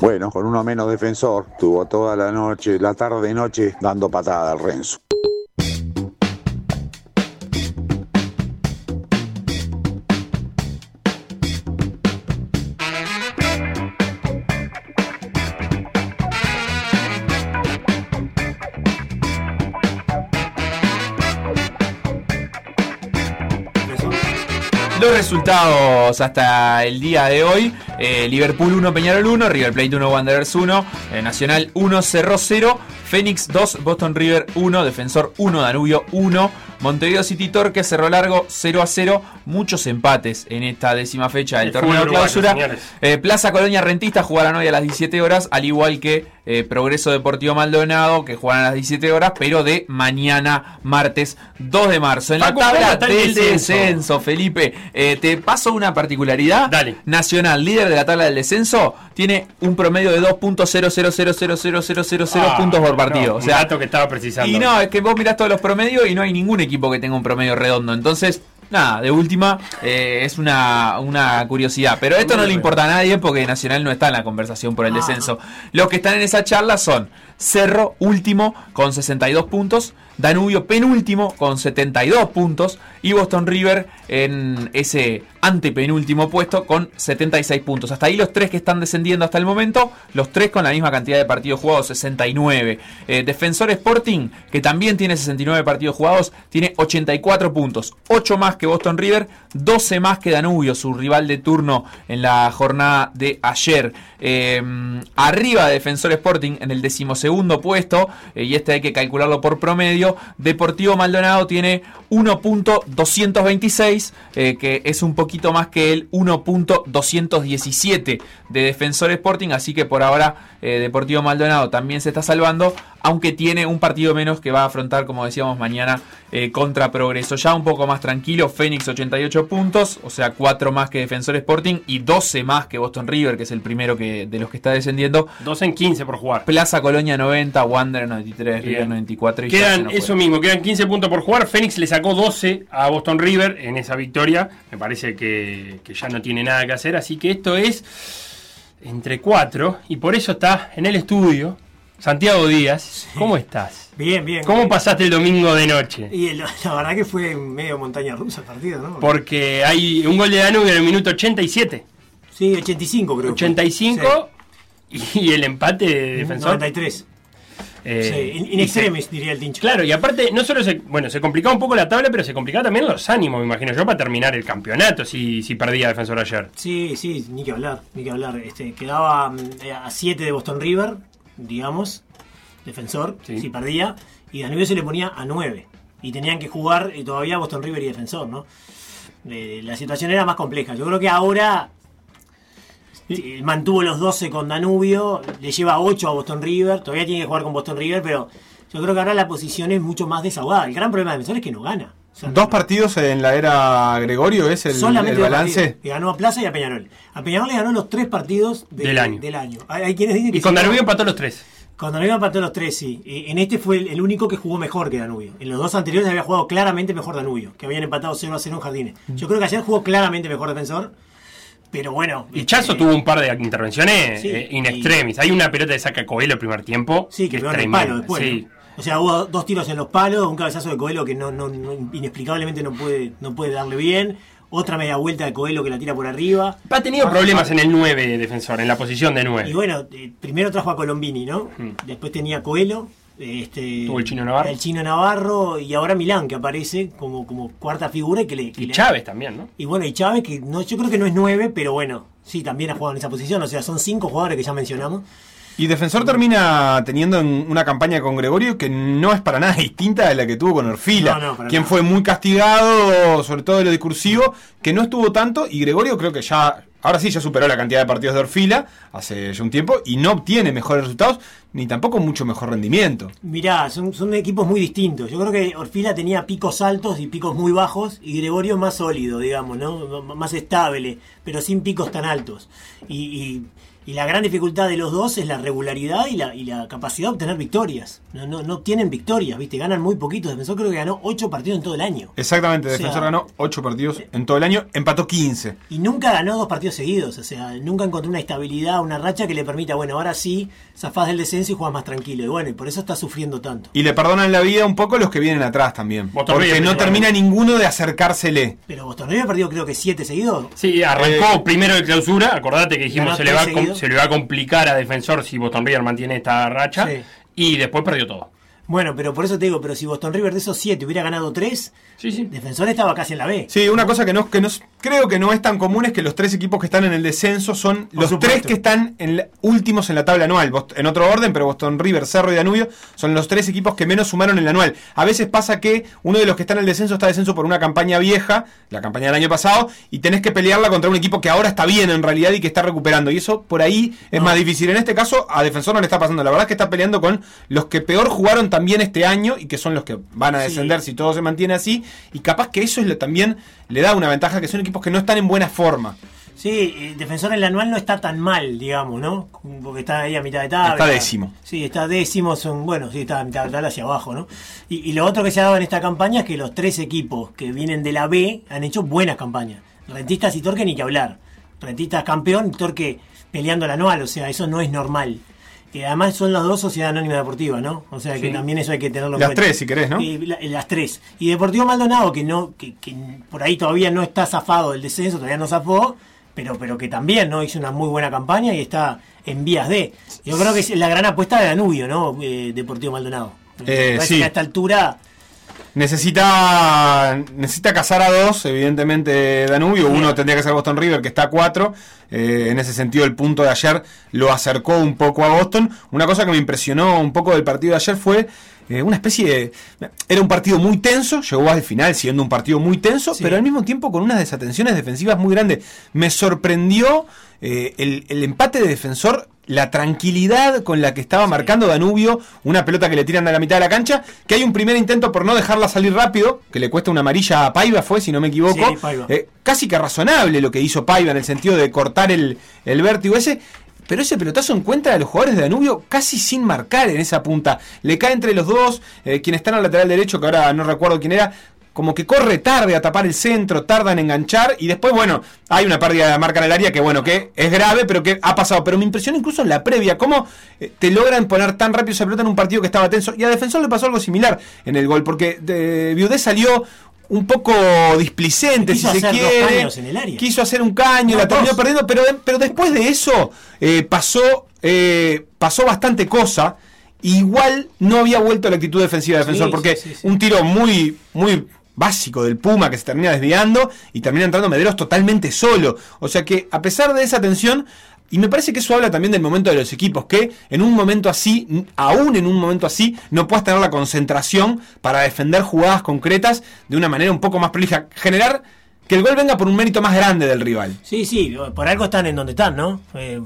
S22: Bueno, con uno menos defensor, tuvo toda la noche, la tarde y noche, dando patada al Renzo.
S9: Resultados hasta el día de hoy: eh, Liverpool 1, Peñarol 1, River Plate 1, Wanderers 1, eh, Nacional 1, Cerro 0, Fénix 2, Boston River 1, Defensor 1, Danubio 1, Montevideo City Torque, Cerro Largo 0 a 0. Muchos empates en esta décima fecha del
S3: El
S9: torneo de clausura. Eh, Plaza Colonia Rentista jugarán hoy a las 17 horas, al igual que eh, Progreso Deportivo Maldonado, que jugarán a las 17 horas, pero de mañana, martes 2 de marzo. En la
S3: ¿cómo
S9: tabla del
S3: descenso?
S9: descenso, Felipe, eh, te paso una particularidad. Nacional, líder de la tabla del descenso, tiene un promedio de 2.000000000
S3: Ah,
S9: puntos por partido.
S3: no,
S9: o
S3: un
S9: sea,
S3: dato que estaba precisando.
S9: y no, es que vos mirás todos los promedios y no hay ningún equipo que tenga un promedio redondo. Entonces, nada, de última, eh, es una, una curiosidad. Pero esto no le importa a nadie porque Nacional no está en la conversación por el descenso. Los que están en esa charla son Cerro, último, con 62 puntos. Danubio, penúltimo, con 72 puntos. Y Boston River en ese antepenúltimo puesto con 76 puntos. Hasta ahí los tres que están descendiendo hasta el momento. Los tres con la misma cantidad de partidos jugados, 69. Eh, Defensor Sporting, que también tiene 69 partidos jugados, tiene 84 puntos. 8 más que Boston River, 12 más que Danubio, su rival de turno en la jornada de ayer. Eh, arriba de Defensor Sporting en el decimosegundo puesto, eh, y este hay que calcularlo por promedio. Deportivo Maldonado tiene 1.226, eh, que es un poquito más que el 1.217 de Defensor Sporting, así que por ahora eh, Deportivo Maldonado también se está salvando, aunque tiene un partido menos que va a afrontar, como decíamos, mañana eh, contra Progreso. Ya un poco más tranquilo, Fénix 88 puntos, o sea, 4 más que Defensor Sporting y 12 más que Boston River, que es el primero que, de los que está descendiendo.
S3: 2 en 15 por jugar.
S9: Plaza Colonia 90, Wander 93, River
S3: Bien.
S9: 94 y
S3: Quedan eso mismo, quedan 15 puntos por jugar. Fénix le sacó 12 a Boston River en esa victoria. Me parece que, que ya no tiene nada que hacer. Así que esto es entre 4 y por eso está en el estudio Santiago Díaz. ¿Cómo estás?
S24: Bien, bien.
S3: ¿Cómo pasaste el domingo de noche?
S24: Y la, la verdad que fue medio montaña rusa el partido, ¿no?
S3: Porque hay un gol de Danubio en el minuto 87.
S24: Sí, 85 creo. que fue.
S3: 85 y el empate de defensor.
S24: 93.
S3: Eh,
S24: Sí, in, extremis,
S3: se-
S24: diría el tincho.
S3: Claro, y aparte, no solo se, bueno, se complicaba un poco la tabla, pero se complicaba también los ánimos, me imagino yo, para terminar el campeonato si, si perdía defensor ayer.
S24: Sí, sí, ni que hablar, ni que hablar. Este, quedaba mm, a 7 de Boston River, digamos, defensor, si perdía, y Danubio se le ponía a 9. Y tenían que jugar y todavía Boston River y defensor, ¿no? Eh, la situación era más compleja. Yo creo que ahora mantuvo los 12 con Danubio, le lleva 8 a Boston River, todavía tiene que jugar con Boston River, pero yo creo que ahora la posición es mucho más desahogada. El gran problema de defensor es que no gana. O
S1: Dos partidos en la era Gregorio es el,
S24: Solamente
S1: el balance.
S24: Que ganó a Plaza y a Peñarol. A Peñarol le ganó los tres partidos de-
S3: Del año.
S24: Del año. Hay, hay quienes dicen que
S3: Y con Danubio empató los tres.
S24: Con Danubio empató los tres, sí. En este fue el, el único que jugó mejor que Danubio. En los dos anteriores había jugado claramente mejor Danubio, que habían empatado 0 a 0 en Jardines. Yo creo que ayer jugó claramente mejor defensor. Pero bueno.
S3: Y Chazo tuvo un par de intervenciones
S24: Sí,
S3: eh, in
S24: y-
S3: extremis. Hay una pelota de saca Coelho el primer tiempo.
S24: Sí, que
S3: es
S24: en el
S3: tremenda,
S24: palo después.
S3: sí.
S24: ¿no? O sea, hubo dos tiros en los palos, un cabezazo de Coelho que no, no, no- inexplicablemente no puede, no puede darle bien. Otra media vuelta de Coelho que la tira por arriba.
S3: Ha tenido problemas en el 9 defensor, en la posición de 9.
S24: Y bueno, eh, primero trajo a Colombini, ¿no? Después tenía Coelho. Este.
S3: Tuvo el Chino Navarro.
S24: El Chino Navarro y ahora Milán, que aparece como, como cuarta figura y que le. que
S3: Y
S24: le-
S3: Chávez también, ¿no?
S24: Y bueno, y Chávez, que no, yo creo que no es nueve, pero bueno, sí, también ha jugado en esa posición. O sea, son cinco jugadores que ya mencionamos.
S1: Y Defensor termina teniendo en- una campaña con Gregorio que no es para nada distinta de la que tuvo con Orfila,
S24: No, no, para
S1: quien
S24: nada.
S1: fue muy castigado, sobre todo de lo discursivo, que no estuvo tanto, y Gregorio creo que ya, ahora sí ya superó la cantidad de partidos de Orfila hace ya un tiempo, y no obtiene mejores resultados, ni tampoco mucho mejor rendimiento.
S24: Mirá, son, equipos muy distintos. Yo creo que Orfila tenía picos altos y picos muy bajos y Gregorio más sólido, digamos, ¿no? Más estable, pero sin picos tan altos. Y, y- y la gran dificultad de los dos es la regularidad y la, y la capacidad de obtener victorias. No, no, no tienen victorias, ¿viste? Ganan muy poquitos. Defensor creo que ganó 8 partidos en todo el año.
S1: Exactamente,
S24: O sea,
S1: Defensor ganó 8 partidos en todo el año, empató 15.
S24: Y nunca ganó dos partidos seguidos, o sea, nunca encontró una estabilidad, una racha que le permita, bueno, ahora sí, zafás del descenso y juegas más tranquilo. Y bueno, y por eso está sufriendo tanto.
S1: Y le perdonan la vida un poco los que vienen atrás también.
S24: Boston
S1: Porque
S24: River
S1: no termina ninguno de acercársele.
S24: Pero Boston River perdió creo que siete seguidos.
S3: Sí, arrancó primero de clausura. Acordate que dijimos se le, va. Se le va a complicar a Defensor si Boston River mantiene esta racha.
S24: Sí.
S3: Y después perdió todo.
S24: Bueno, pero por eso te digo, pero si Boston River de esos siete hubiera ganado tres, Defensor estaba casi en la B.
S1: Sí, una cosa que no, que no creo que no es tan común es que los tres equipos que están en el descenso son los
S24: supuesto.
S1: tres que están en la- últimos en la tabla anual. En otro orden, pero Boston River, Cerro y Danubio son los tres equipos que menos sumaron en el anual. A veces pasa que uno de los que está en el descenso está descenso por una campaña vieja, la campaña del año pasado, y tenés que pelearla contra un equipo que ahora está bien en realidad y que está recuperando. Y eso por ahí es más difícil. En este caso, a Defensor no le está pasando. La verdad es que está peleando con los que peor jugaron también este año y que son los que van a
S24: Sí.
S1: descender si todo se mantiene así. Y capaz que eso es lo, también le da una ventaja, que son equipos que no están en buena forma.
S24: Sí, eh, Defensor en el anual no está tan mal, digamos, ¿no? Porque está ahí a mitad de tabla.
S1: Está décimo.
S24: Sí, está décimo, son, bueno, sí, está a mitad de tabla hacia abajo, ¿no? Y, y lo otro que se ha dado en esta campaña es que los tres equipos que vienen de la B han hecho buenas campañas. Rentistas y Torque ni que hablar. Rentistas campeón, Torque peleando el anual, o sea, eso no es normal. Que además son las dos sociedades anónimas deportivas, ¿no? O sea que también eso hay que tenerlo en
S1: Las
S24: cuenta.
S1: tres, si querés, ¿no?
S24: La- las tres. Y Deportivo Maldonado, que no, que, que por ahí todavía no está zafado del descenso, todavía no zafó, pero, pero que también no hizo una muy buena campaña y está en vías de. Yo creo que es la gran apuesta de Danubio, ¿no? Eh, Deportivo Maldonado.
S1: Eh, sí.
S24: a esta altura.
S1: Necesita necesita cazar a dos, evidentemente Danubio. Uno tendría que ser Boston River, que está a cuatro. Eh, en ese sentido, el punto de ayer lo acercó un poco a Boston. Una cosa que me impresionó un poco del partido de ayer fue eh, una especie de. Era un partido muy tenso, llegó al final siendo un partido muy tenso, pero al mismo tiempo con unas desatenciones defensivas muy grandes. Me sorprendió eh, el, el empate de defensor. La tranquilidad con la que estaba marcando Danubio, una pelota que le tiran a la mitad de la cancha, que hay un primer intento por no dejarla salir rápido, que le cuesta una amarilla a Paiva, fue, si no me equivoco.
S24: Sí, Paiva.
S1: Eh, casi que razonable lo que hizo Paiva en el sentido de cortar el, el vértigo ese. Pero ese pelotazo encuentra a los jugadores de Danubio casi sin marcar en esa punta. Le cae entre los dos, eh, quien está en el lateral derecho, que ahora no recuerdo quién era, como que corre tarde a tapar el centro, tarda en enganchar y después, bueno, hay una pérdida de marca en el área que, bueno, que es grave, pero que ha pasado. Pero me impresiona incluso en la previa, cómo eh, te logran poner tan rápido esa pelota en un partido que estaba tenso. Y a Defensor le pasó algo similar en el gol, porque de, Viudé salió un poco displicente,
S24: Quiso
S1: si se quiere. Quiso hacer un caño,
S24: No,
S1: la terminó
S24: dos.
S1: perdiendo, pero, pero después de eso eh, pasó, eh, pasó bastante cosa. Igual no había vuelto a la actitud defensiva de defensor,
S24: Sí,
S1: porque
S24: sí, sí, sí.
S1: un tiro muy, muy básico del Puma que se termina desviando y termina entrando Mederos totalmente solo. O sea que a pesar de esa tensión, y me parece que eso habla también del momento de los equipos, que en un momento así, aún en un momento así, no puedas tener la concentración para defender jugadas concretas de una manera un poco más prolija. Generar que el gol venga por un mérito más grande del rival.
S24: Sí, sí, por algo están en donde están, ¿no? Eh,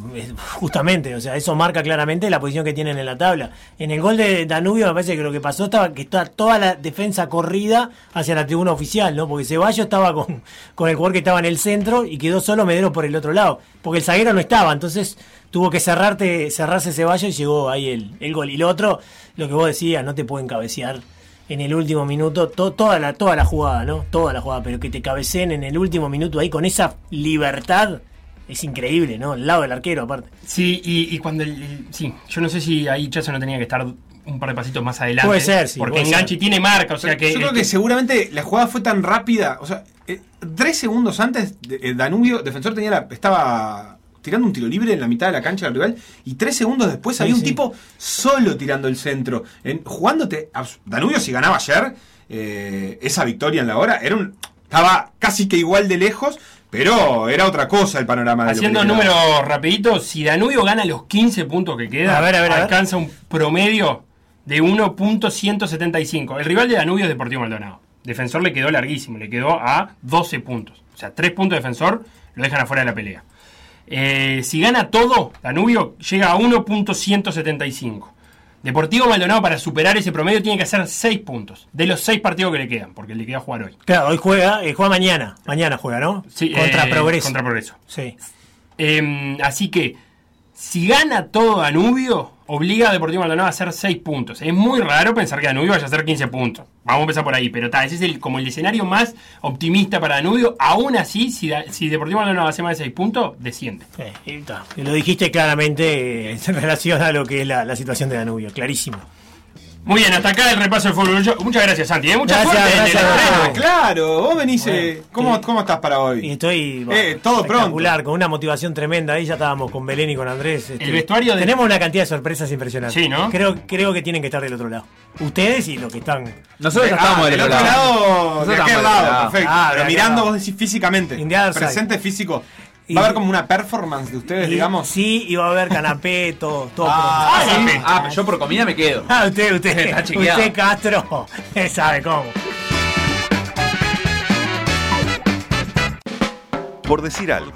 S24: justamente, o sea, eso marca claramente la posición que tienen en la tabla. En el gol de Danubio me parece que lo que pasó estaba que está toda la defensa corrida hacia la tribuna oficial, ¿no? Porque Ceballos estaba con, con el jugador que estaba en el centro y quedó solo Medero por el otro lado, porque el zaguero no estaba, entonces tuvo que cerrarte, cerrarse Ceballos y llegó ahí el, el gol. Y lo otro, lo que vos decías, no te pueden cabecear en el último minuto to- toda la toda la jugada, ¿no? Toda la jugada, pero que te cabeceen en el último minuto ahí con esa libertad es increíble, ¿no? Al lado del arquero aparte.
S3: Sí, y, y cuando el, el- sí, yo no sé si ahí Chazo no tenía que estar un par de pasitos más adelante.
S24: Puede ser, sí,
S3: Porque y tiene marca, o sea que.
S1: Yo creo que seguramente la jugada fue tan rápida. O sea, eh, tres segundos antes, de- eh, Danubio, defensor, tenía la, estaba tirando un tiro libre en la mitad de la cancha del rival. Y tres segundos después
S24: Sí,
S1: había un
S24: sí.
S1: tipo solo tirando el centro. En, jugándote. Danubio, si ganaba ayer, eh, esa victoria en la hora, era un, estaba casi que igual de lejos. Pero era otra cosa el panorama de
S3: Haciendo números rapiditos, si Danubio gana los 15 puntos que quedan,
S24: A ver, a ver, a ver.
S3: alcanza un promedio de 1.175. El rival de Danubio es Deportivo Maldonado. Defensor le quedó larguísimo, le quedó a 12 puntos. O sea, 3 puntos de defensor lo dejan afuera de la pelea. Eh, si gana todo, Danubio llega a 1.175. Deportivo Maldonado para superar ese promedio tiene que hacer 6 puntos. De los 6 partidos que le quedan, porque le queda jugar hoy.
S24: Claro, hoy juega, eh, juega mañana. Mañana juega, ¿no?
S3: Sí,
S24: contra
S3: eh,
S24: Progreso.
S3: Contra Progreso.
S24: Sí.
S3: Eh, así que, si gana todo Danubio, obliga a Deportivo Maldonado a hacer 6 puntos. Es muy raro pensar que Danubio vaya a hacer 15 puntos. Vamos a empezar por ahí, pero ta, ese es el, como el escenario más optimista para Danubio. Aún así, si, si Deportivo Maldonado hace más de 6 puntos, desciende.
S24: Y lo dijiste claramente eh, en relación a lo que es la, la situación de Danubio, clarísimo.
S3: Muy bien, hasta acá el repaso del fútbol. Yo- Muchas gracias, Santi. ¿eh? Mucha
S24: Gracias, gracias.
S1: Ah, claro, vos venís. eh,
S24: Bueno,
S1: ¿cómo. ¿Cómo estás para hoy?
S24: Y estoy
S1: Eh, todo pronto.
S24: espectacular, con una motivación tremenda. Ahí ya estábamos con Belén y con Andrés. este,
S3: El vestuario de-
S24: Tenemos una cantidad de sorpresas impresionantes.
S3: Sí, ¿no?
S24: Creo, creo que tienen que estar del otro lado. Ustedes y los que están.
S9: Nosotros ya
S1: Ah,
S9: estábamos del
S1: del
S9: otro lado. Nosotros
S1: de aquel lado,
S9: otro lado.
S1: perfecto.
S24: Ah, de
S1: Pero mirando,
S24: lado.
S1: vos decís físicamente. Presente físico.
S24: Y-
S1: ¿Va a haber como una performance de ustedes,
S24: y-
S1: digamos?
S24: Sí, y va a haber canapé, todo. todo
S1: Ah, sí.
S9: Ah, pero yo por comida me quedo.
S24: Ah, usted, usted,
S9: Está chequeado.
S24: usted Castro, sabe cómo.
S15: Por decir algo.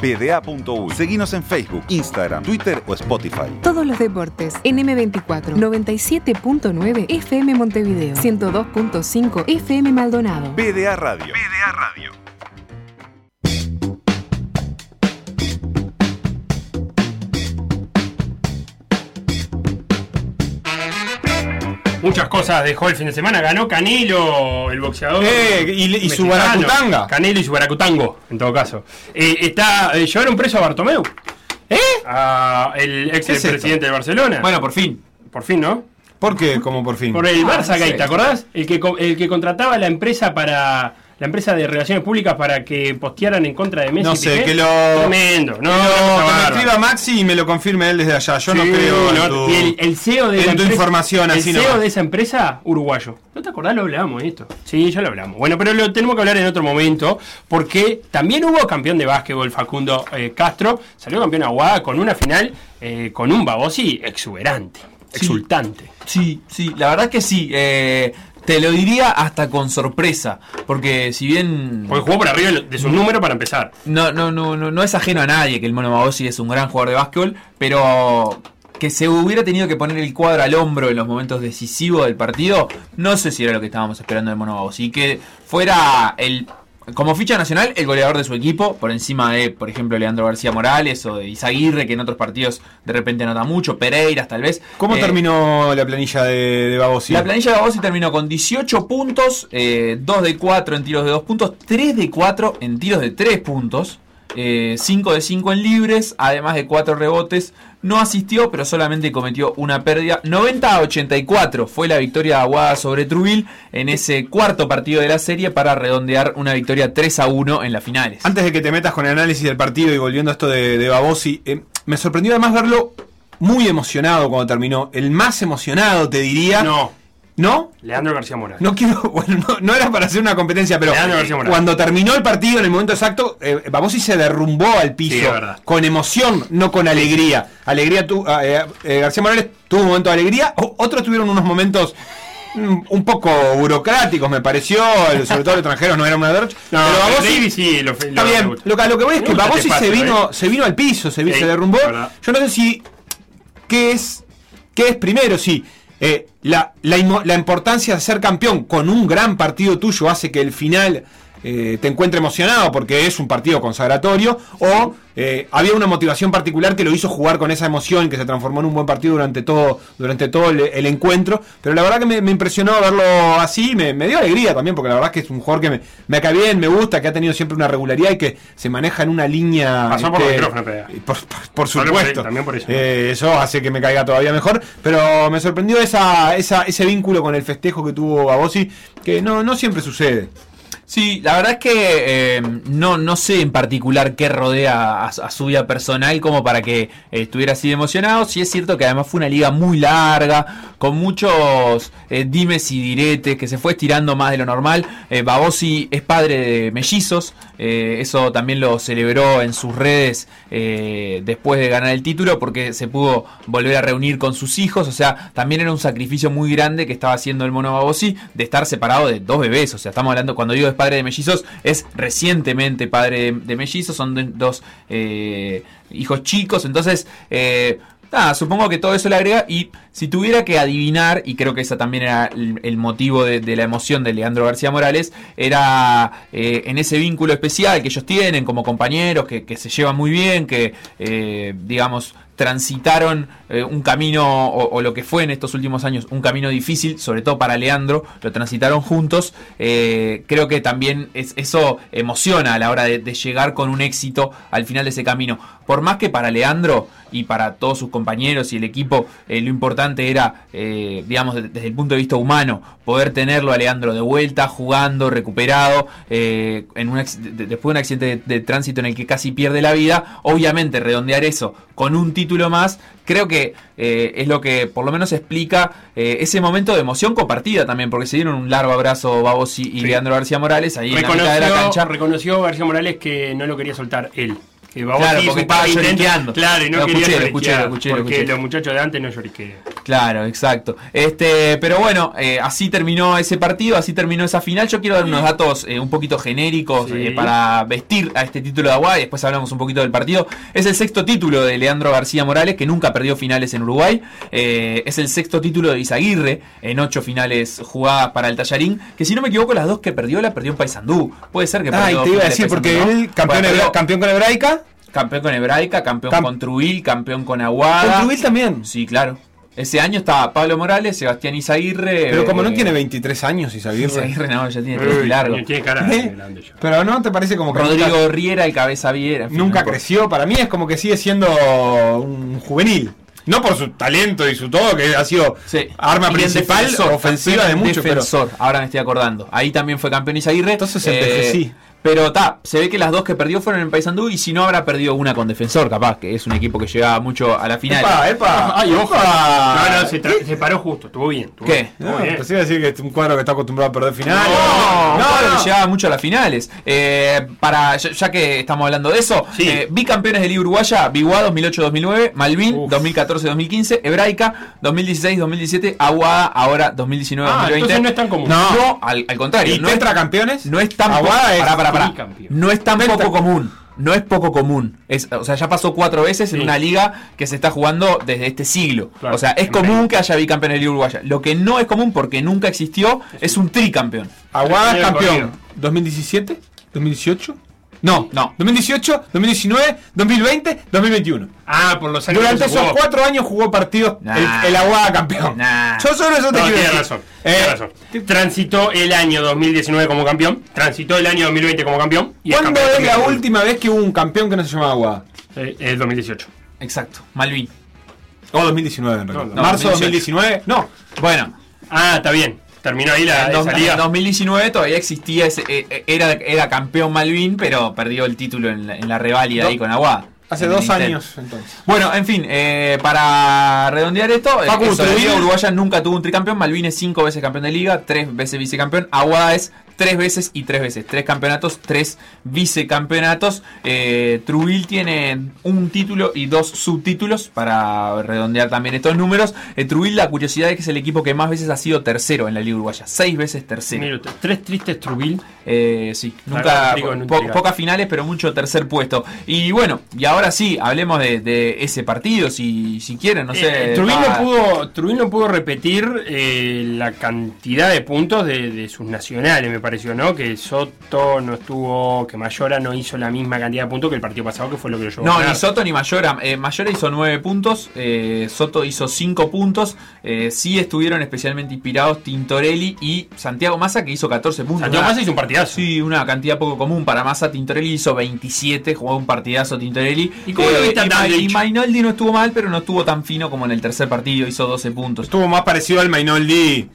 S15: PDA.uy. Seguinos en Facebook, Instagram, Twitter o Spotify.
S16: Todos los deportes en M24 97.9 FM Montevideo 102.5 FM Maldonado.
S15: PDA Radio. PDA Radio.
S3: Muchas cosas dejó el fin de semana. Ganó Canelo, el boxeador.
S1: Eh, y- y su baracutanga.
S3: Canelo y su baracutango, en todo caso. Eh, está, eh, llevaron preso a Bartomeu.
S1: ¿Eh?
S3: A el ex presidente de Barcelona.
S9: Bueno, por fin.
S3: por fin, ¿no?
S1: ¿Por qué? Como por fin.
S3: Por el
S9: Ah,
S3: Barça Gate,
S9: sé.
S3: ¿te acordás? El que, el que contrataba la empresa para. La empresa de relaciones públicas para que postearan en contra de Messi.
S1: No sé,
S3: Piqué.
S1: que lo.
S3: Tremendo,
S1: que
S3: no,
S1: que me escriba Maxi y me lo confirme él desde allá. Yo no
S3: Sí,
S1: creo en
S3: no,
S1: tu,
S3: y el, el CEO de
S1: en
S3: la
S1: tu
S3: empresa-
S1: información
S3: el
S1: así
S3: CEO
S1: nomás.
S3: de esa empresa uruguayo. ¿No te acordás? Lo hablamos esto. Sí, ya lo hablamos. Bueno, pero lo tenemos que hablar en otro momento porque también hubo campeón de básquetbol Facundo eh, Castro. Salió campeón Aguada con una final eh, con un Babosi exuberante, exultante.
S9: Sí, sí, la verdad que sí. eh, te lo diría hasta con sorpresa. Porque si bien.
S3: Porque jugó por arriba de su número para empezar.
S9: No, no, no, no, no es ajeno a nadie que el Mono Magosi es un gran jugador de básquetbol, pero que se hubiera tenido que poner el cuadro al hombro en los momentos decisivos del partido, no sé si era lo que estábamos esperando del Mono Magosi. Y que fuera el. Como ficha nacional, el goleador de su equipo, por encima de, por ejemplo, Leandro García Morales o de Izaguirre, que en otros partidos de repente anota mucho, Pereiras tal vez.
S1: ¿Cómo
S9: Eh,
S1: terminó la planilla de, de Babosi?
S9: la planilla de Babosi terminó con 18 puntos, eh, 2 de 4 en tiros de 2 puntos, 3 de 4 en tiros de 3 puntos, eh, 5 de 5 en libres, además de 4 rebotes. No asistió, pero solamente cometió una pérdida. 90 a 84 fue la victoria de Aguada sobre Trubil en ese cuarto partido de la serie para redondear una victoria 3 a 1 en las finales.
S1: Antes de que te metas con el análisis del partido y volviendo a esto de, de Babosi, eh, me sorprendió además verlo muy emocionado cuando terminó. El más emocionado, te diría.
S3: No.
S1: ¿No?
S3: Leandro García Morales.
S1: No quiero, bueno, no, no era para hacer una competencia, pero cuando terminó el partido en el momento exacto, eh, Babosi se derrumbó al piso
S3: Sí,
S1: con emoción, no con alegría. Alegría tu, eh, eh, García Morales tuvo un momento de alegría, o- otros tuvieron unos momentos mm, un poco burocráticos, me pareció. Sobre todo los extranjeros no era una derrocha.
S3: No,
S1: pero
S3: sí, lo,
S1: Está bien, lo lo que voy es que
S3: gusta
S1: Babossi
S3: este
S1: se vino,
S3: ¿eh?
S1: se vino al piso, se,
S3: Sí,
S1: se derrumbó. Yo no sé si. ¿Qué es, qué es primero? Si eh, la, la, la importancia de ser campeón con un gran partido tuyo hace que el final eh, te encuentre emocionado porque es un partido consagratorio, o eh, había una motivación particular que lo hizo jugar con esa emoción que se transformó en un buen partido durante todo, durante todo el, el encuentro. Pero la verdad que me, me impresionó verlo así, me, me dio alegría también, porque la verdad que es un jugador que me, me cae bien, me gusta, que ha tenido siempre una regularidad y que se maneja en una línea.
S3: Pasó por los
S1: este,
S3: micrófonos, PDA.
S1: por, por- por
S3: También por-
S1: supuesto.
S3: también por eso.
S1: Eh, eso hace que me caiga todavía mejor. Pero me sorprendió esa, esa, ese vínculo con el festejo que tuvo Babossi, que no, no siempre sucede.
S9: Sí, la verdad es que eh, no, no sé en particular qué rodea a, su vida personal como para que eh, estuviera así de emocionado. Sí es cierto que además fue una liga muy larga, con muchos eh, dimes y diretes, que se fue estirando más de lo normal. Babossi es padre de mellizos, eh, eso también lo celebró en sus redes eh, después de ganar el título porque se pudo volver a reunir con sus hijos. O sea, también era un sacrificio muy grande que estaba haciendo el mono Babossi de estar separado de dos bebés. O sea, estamos hablando, cuando digo es padre de mellizos, es recientemente padre de, mellizos, son dos eh, hijos chicos. Entonces, nada, supongo que todo eso le agrega. Y si tuviera que adivinar, y creo que ese también era el, motivo de, la emoción de Leandro García Morales, era eh, en ese vínculo especial que ellos tienen como compañeros, que, se llevan muy bien, que, eh, digamos, transitaron eh, un camino, o, lo que fue en estos últimos años, un camino difícil, sobre todo para Leandro, lo transitaron juntos. Creo que también es, eso emociona a la hora de llegar con un éxito al final de ese camino. Por más que para Leandro y para todos sus compañeros y el equipo, eh, lo importante era, eh, digamos, de- desde el punto de vista humano, poder tenerlo a Leandro de vuelta, jugando, recuperado, eh, en un después de un accidente de, de tránsito en el que casi pierde la vida. Obviamente, redondear eso con un título más, creo que eh, es lo que por lo menos explica eh, ese momento de emoción compartida también, porque se dieron un largo abrazo Babos y, y Leandro García Morales ahí en la mitad de la cancha.
S3: reconoció García Morales que no lo quería soltar él.
S9: Claro, porque estaba lloriqueando.
S3: Claro, y no
S9: Lo
S3: quería
S9: escuché, escuché, escuché,
S3: Porque
S9: escuché.
S3: los muchachos de antes no lloriquean.
S9: Claro, exacto. Este, pero bueno, eh, así terminó ese partido, así terminó esa final. Yo quiero dar unos datos eh, un poquito genéricos
S3: Sí.
S9: eh, para vestir a este título de Aguay. Después hablamos un poquito del partido. Es el sexto título de Leandro García Morales, que nunca perdió finales en Uruguay. Eh, es el sexto título de Izaguirre, en ocho finales jugadas para el Tallarín. Que si no me equivoco, las dos que perdió la perdió en Paysandú. Puede ser que
S1: Ah, y
S9: perdió
S1: te iba a decir, porque él, campeón,
S9: Bueno,
S1: campeón con Hebraica.
S9: Campeón con Hebraica, campeón
S1: Cam-
S9: con Trubil, campeón con Aguada.
S1: ¿Con Trubil también?
S9: Sí, claro. Ese año estaba Pablo Morales, Sebastián Izaguirre.
S1: Pero como no
S9: eh,
S1: tiene 23 años Izaguirre.
S9: Izaguirre no, ya tiene tres
S3: Uy,
S9: largo.
S3: Tiene cara de grande ya.
S1: Pero no te parece como que
S9: Rodrigo
S1: nunca,
S9: Riera, el cabeza viera.
S1: nunca creció. Para mí es como que sigue siendo un juvenil. No por su talento y su todo, que ha sido
S9: Sí.
S1: arma
S9: Y
S1: principal
S9: defensor,
S1: ofensiva de muchos. Pero,
S9: Defensor, ahora me estoy acordando. Ahí también fue campeón Izaguirre.
S1: Entonces
S9: Eh,
S1: envejecí.
S9: Pero ta, se ve que las dos que perdió fueron en Paysandú y si no habrá perdido una con Defensor, capaz, que es un equipo que llegaba mucho a la final.
S1: Epa, epa.
S3: Ay, ojo. No, no, se, paró justo, estuvo bien. estuvo
S9: ¿Qué?
S3: estuvo
S1: No,
S3: bien.
S1: iba a decir que es un cuadro que está acostumbrado a perder finales.
S9: No,
S1: no,
S9: no,
S1: no.
S9: llegaba mucho a las finales. Eh, para, ya, ya que estamos hablando de eso,
S3: Sí.
S9: eh, bicampeones de Liga Uruguaya, Biguá 2008-2009, Malvin
S3: Uf.
S9: 2014-2015, Hebraica 2016-2017, Aguada ahora 2019-2020.
S3: Ah, entonces no es tan común.
S9: No, al, al contrario.
S1: ¿Y
S9: no es,
S1: tetracampeones?
S9: no es tan
S1: Aguada es
S9: pará, pará, pará. No es tan poco común. No es poco común. Es, o sea, ya pasó cuatro veces en
S3: Sí.
S9: una liga que se está jugando desde este siglo.
S3: Claro.
S9: O sea, es común que haya bicampeones de Liga Uruguaya. Lo que no es común porque nunca existió es un tricampeón.
S1: Aguada campeón.
S3: corrido.
S1: 2017, 2018. No,
S9: No.
S1: 2018, 2019, 2020, 2021.
S3: Ah, por los años
S1: Durante
S3: que
S1: esos
S3: jugó.
S1: cuatro años jugó partidos
S9: Nah.
S1: el, el Aguada campeón.
S9: Nah.
S1: Yo solo eso te
S3: No,
S1: quiero
S3: tiene
S1: decir.
S3: razón,
S1: Eh,
S3: tiene razón. Transitó el año 2019 como campeón, transitó el año 2020 como campeón y es
S1: ¿Cuándo
S3: campeón
S1: es la última vez que hubo un campeón que no se llamaba Aguada?
S3: Eh, el 2018.
S9: Exacto. Malvin.
S1: O 2019 en realidad.
S3: No, no,
S1: Marzo
S9: 2018.
S1: 2019. No.
S9: Bueno,
S3: Ah, está bien. Terminó ahí la
S9: en, en
S3: liga.
S9: 2019 todavía existía ese, eh, eh, era, era campeón Malvin, pero perdió el título en la, en la reválida
S1: Do-
S9: ahí con Aguada.
S1: Hace dos
S9: Inter.
S1: años entonces.
S9: Bueno, en fin, eh, para redondear esto, eh,
S1: Facu,
S9: Uruguaya nunca tuvo un tricampeón, Malvin es cinco veces campeón de liga, tres veces vicecampeón, Aguada es tres veces y tres veces. Tres campeonatos, tres vicecampeonatos. Eh, Trubil tiene un título y dos subtítulos para redondear también estos números. Eh, Trubil, la curiosidad es que es el equipo que más veces ha sido tercero en la Liga Uruguaya. Seis veces tercero.
S3: Tres tristes Trubil.
S9: Eh, sí, nunca, po- pocas finales, pero mucho tercer puesto. Y bueno, y ahora sí, hablemos de, de ese partido, si, si quieren, no sé.
S3: Eh, Trubin, no pudo, no pudo repetir eh, la cantidad de puntos de, de sus nacionales, me pareció, ¿no? Que Soto no estuvo, que Mayora no hizo la misma cantidad de puntos que el partido pasado, que fue lo que lo llevó a
S9: No, ni Soto ni Mayora. Eh, Mayora hizo 9 puntos, eh, Soto hizo 5 puntos. Eh, sí estuvieron especialmente inspirados Tintorelli y Santiago Massa, que hizo 14 puntos.
S3: Santiago Massa hizo un partidazo.
S9: Sí, una cantidad poco común para Massa. Tintorelli hizo 27, jugó un partidazo Tintorelli.
S3: ¿Y cómo lo viste a
S9: y, y Mainoldi no estuvo mal, pero no estuvo tan fino como en el tercer partido, hizo 12 puntos.
S1: Estuvo más parecido al Mainoldi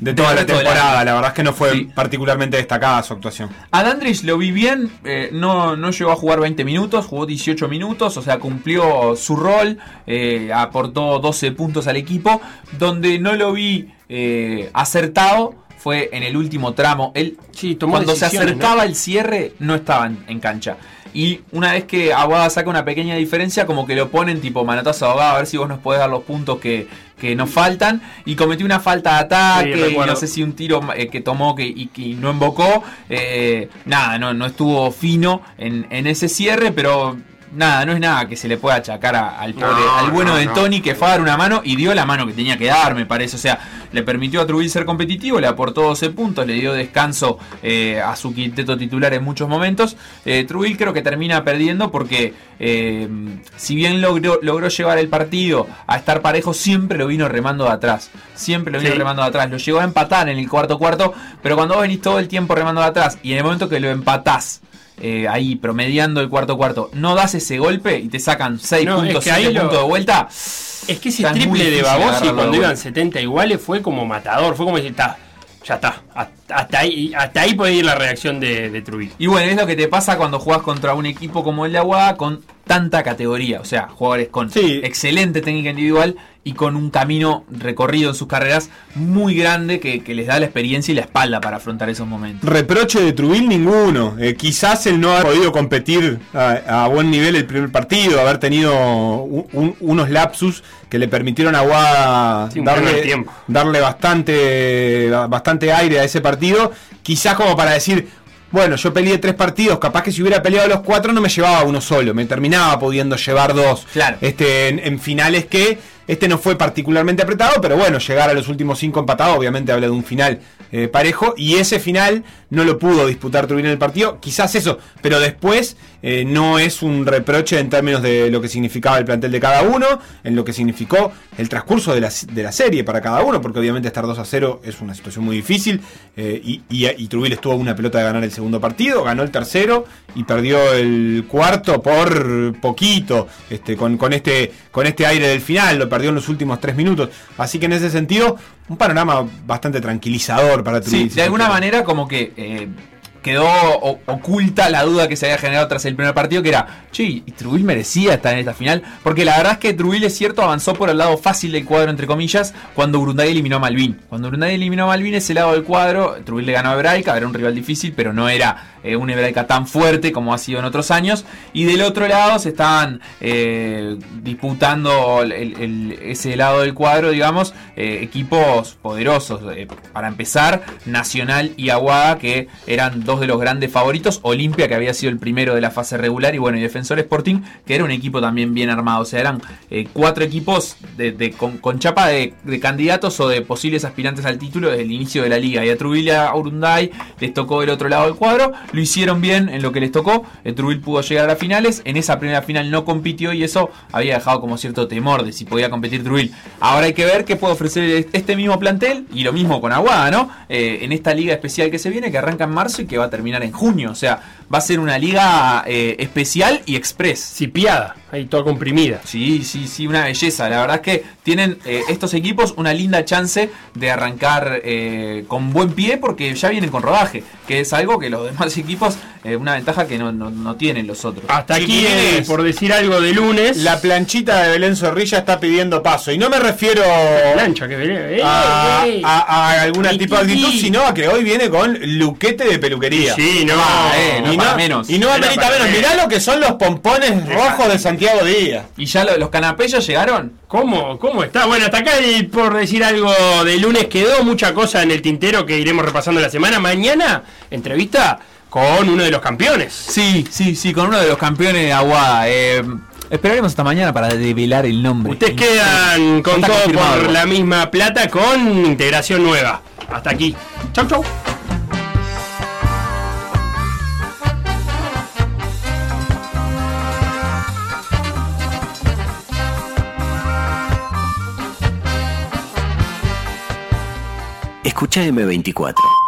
S1: de toda la temporada. La verdad es que no fue
S9: Sí.
S1: particularmente destacada su actuación.
S9: A Dandridge lo vi bien, eh, no, no llegó a jugar 20 minutos, jugó 18 minutos, o sea, cumplió su rol, eh, aportó 12 puntos al equipo. Donde no lo vi eh, acertado fue en el último tramo. Él,
S3: tomó
S9: cuando se acercaba
S3: ¿no?
S9: el cierre, no estaba en, en cancha. Y una vez que Aguada saca una pequeña diferencia, como que lo ponen tipo manotazo a Aguada, a ver si vos nos podés dar los puntos que, que nos faltan. Y cometió una falta de ataque,
S3: Sí,
S9: no sé si un tiro eh, que tomó que, y que no invocó. Eh, nada, no, no estuvo fino en, en ese cierre, pero nada, no es nada que se le pueda achacar a- al, pobre-
S3: No,
S9: al bueno
S3: no,
S9: de
S3: no.
S9: Tony que fue a dar una mano y dio la mano que tenía que dar, me parece. O sea, le permitió a Trubil ser competitivo, le aportó 12 puntos, le dio descanso eh, a su quinteto titular en muchos momentos. Eh, Trubil creo que termina perdiendo porque eh, si bien logró, logró llevar el partido a estar parejo, siempre lo vino remando de atrás. Siempre lo vino
S3: Sí.
S9: remando de atrás. Lo llegó a empatar en el cuarto cuarto, pero cuando vos venís todo el tiempo remando de atrás y en el momento que lo empatás, eh, ahí promediando el cuarto cuarto, no das ese golpe y te sacan 6
S3: No, es
S9: puntos,
S3: que ahí
S9: 7
S3: lo-
S9: puntos de vuelta.
S3: Es que ese triple de Babosi cuando iban
S9: vuelta.
S3: 70 iguales fue como matador, fue como decir, "Ta, ya está, hasta ahí, hasta ahí puede ir la reacción de, de Trujillo.
S9: Y bueno, es lo que te pasa cuando juegas contra un equipo como el de Aguada con tanta categoría. O sea, jugadores con excelente técnica individual y con un camino recorrido en sus carreras muy grande que, que les da la experiencia y la espalda para afrontar esos momentos.
S1: Reproche de Trubil ninguno. Eh, quizás el no haber podido competir a, a buen nivel el primer partido, haber tenido un- un- unos lapsus que le permitieron a Aguada
S3: Sí,
S1: darle, darle bastante, bastante aire a ese partido. Quizás como para decir, bueno, yo peleé tres partidos, capaz que si hubiera peleado los cuatro no me llevaba uno solo, me terminaba pudiendo llevar dos. Este, en, en finales que este no fue particularmente apretado, pero bueno, llegar a los últimos cinco empatados, obviamente habla de un final eh, parejo, y ese final no lo pudo disputar Turbin en el partido, quizás eso, pero después eh, no es un reproche en términos de lo que significaba el plantel de cada uno, en lo que significó el transcurso de la, de la serie para cada uno, porque obviamente estar 2 a 0 es una situación muy difícil, eh, y, y, y Trubil estuvo a una pelota de ganar el segundo partido, ganó el tercero y perdió el cuarto por poquito, este, con, con este, con este aire del final, lo perdió en los últimos tres minutos, así que en ese sentido, un panorama bastante tranquilizador para Trubil.
S9: Sí, de alguna manera como que eh, quedó oculta la duda que se había generado tras el primer partido, que era, che, ¿y Trubil merecía estar en esta final? Porque la verdad es que Trubil es cierto, avanzó por el lado fácil del cuadro, entre comillas, cuando Urunday eliminó a Malvin. Cuando Urunday eliminó a Malvin, ese lado del cuadro, Trubil le ganó a Hebraica, era un rival difícil, pero no era eh, un Hebraica tan fuerte como ha sido en otros años. Y del otro lado se estaban eh, disputando ese lado del cuadro, digamos, eh, equipos poderosos. Eh, para empezar, Nacional y Aguada, que eran dos de los grandes favoritos. Olimpia, que había sido el primero de la fase regular. Y bueno, y Defensor Sporting, que era un equipo también bien armado. O sea, eran eh, cuatro equipos con, chapa de, candidatos o de posibles aspirantes al título desde el inicio de la liga. Y a Trubil a Urunday les tocó el otro lado del cuadro. Lo hicieron bien en lo que les tocó. El Trubil pudo llegar a finales. En esa primera final no compitió y eso había dejado como cierto temor de si podía competir Trubil. Ahora hay que ver qué puede ofrecer este mismo plantel y lo mismo con Aguada, ¿no? Eh, en esta liga especial que se viene, que arranca en marzo y que va a terminar en junio. O sea, va a ser una liga eh, especial y express.
S3: Cipiada, ahí toda comprimida.
S9: Sí, sí, sí, una belleza. La verdad es que tienen eh, estos equipos una linda chance de arrancar eh, con buen pie porque ya vienen con rodaje, que es algo que los demás equipos eh, una ventaja que no, no- no tienen los otros.
S3: Hasta aquí, eh, por decir algo de lunes.
S1: La planchita de Belén Zorrilla está pidiendo paso. Y no me refiero
S3: plancha que Belén.
S1: a,
S3: ¡Ey, ey!
S1: a- a alguna tipo de actitud, sino a que hoy viene con luquete de peluquería.
S3: Sí, no,
S1: Ah,
S9: eh, no
S1: y
S9: para
S1: no,
S9: menos.
S1: Y no amerita menos.
S9: menos.
S1: Mirá lo que son los pompones rojos de Santiago Díaz.
S9: ¿Y ya lo- los canapellos llegaron?
S3: ¿Cómo? ¿Cómo está? Bueno, hasta acá el- por decir algo de lunes quedó mucha cosa en el tintero que iremos repasando la semana. Mañana, entrevista con uno de los campeones.
S9: Sí, sí, sí, con uno de los campeones de Aguada. Eh, esperaremos hasta mañana para develar el nombre.
S3: Ustedes quedan con todo por la misma plata con integración nueva. Hasta aquí. Chau, chau.
S25: Escucha M24.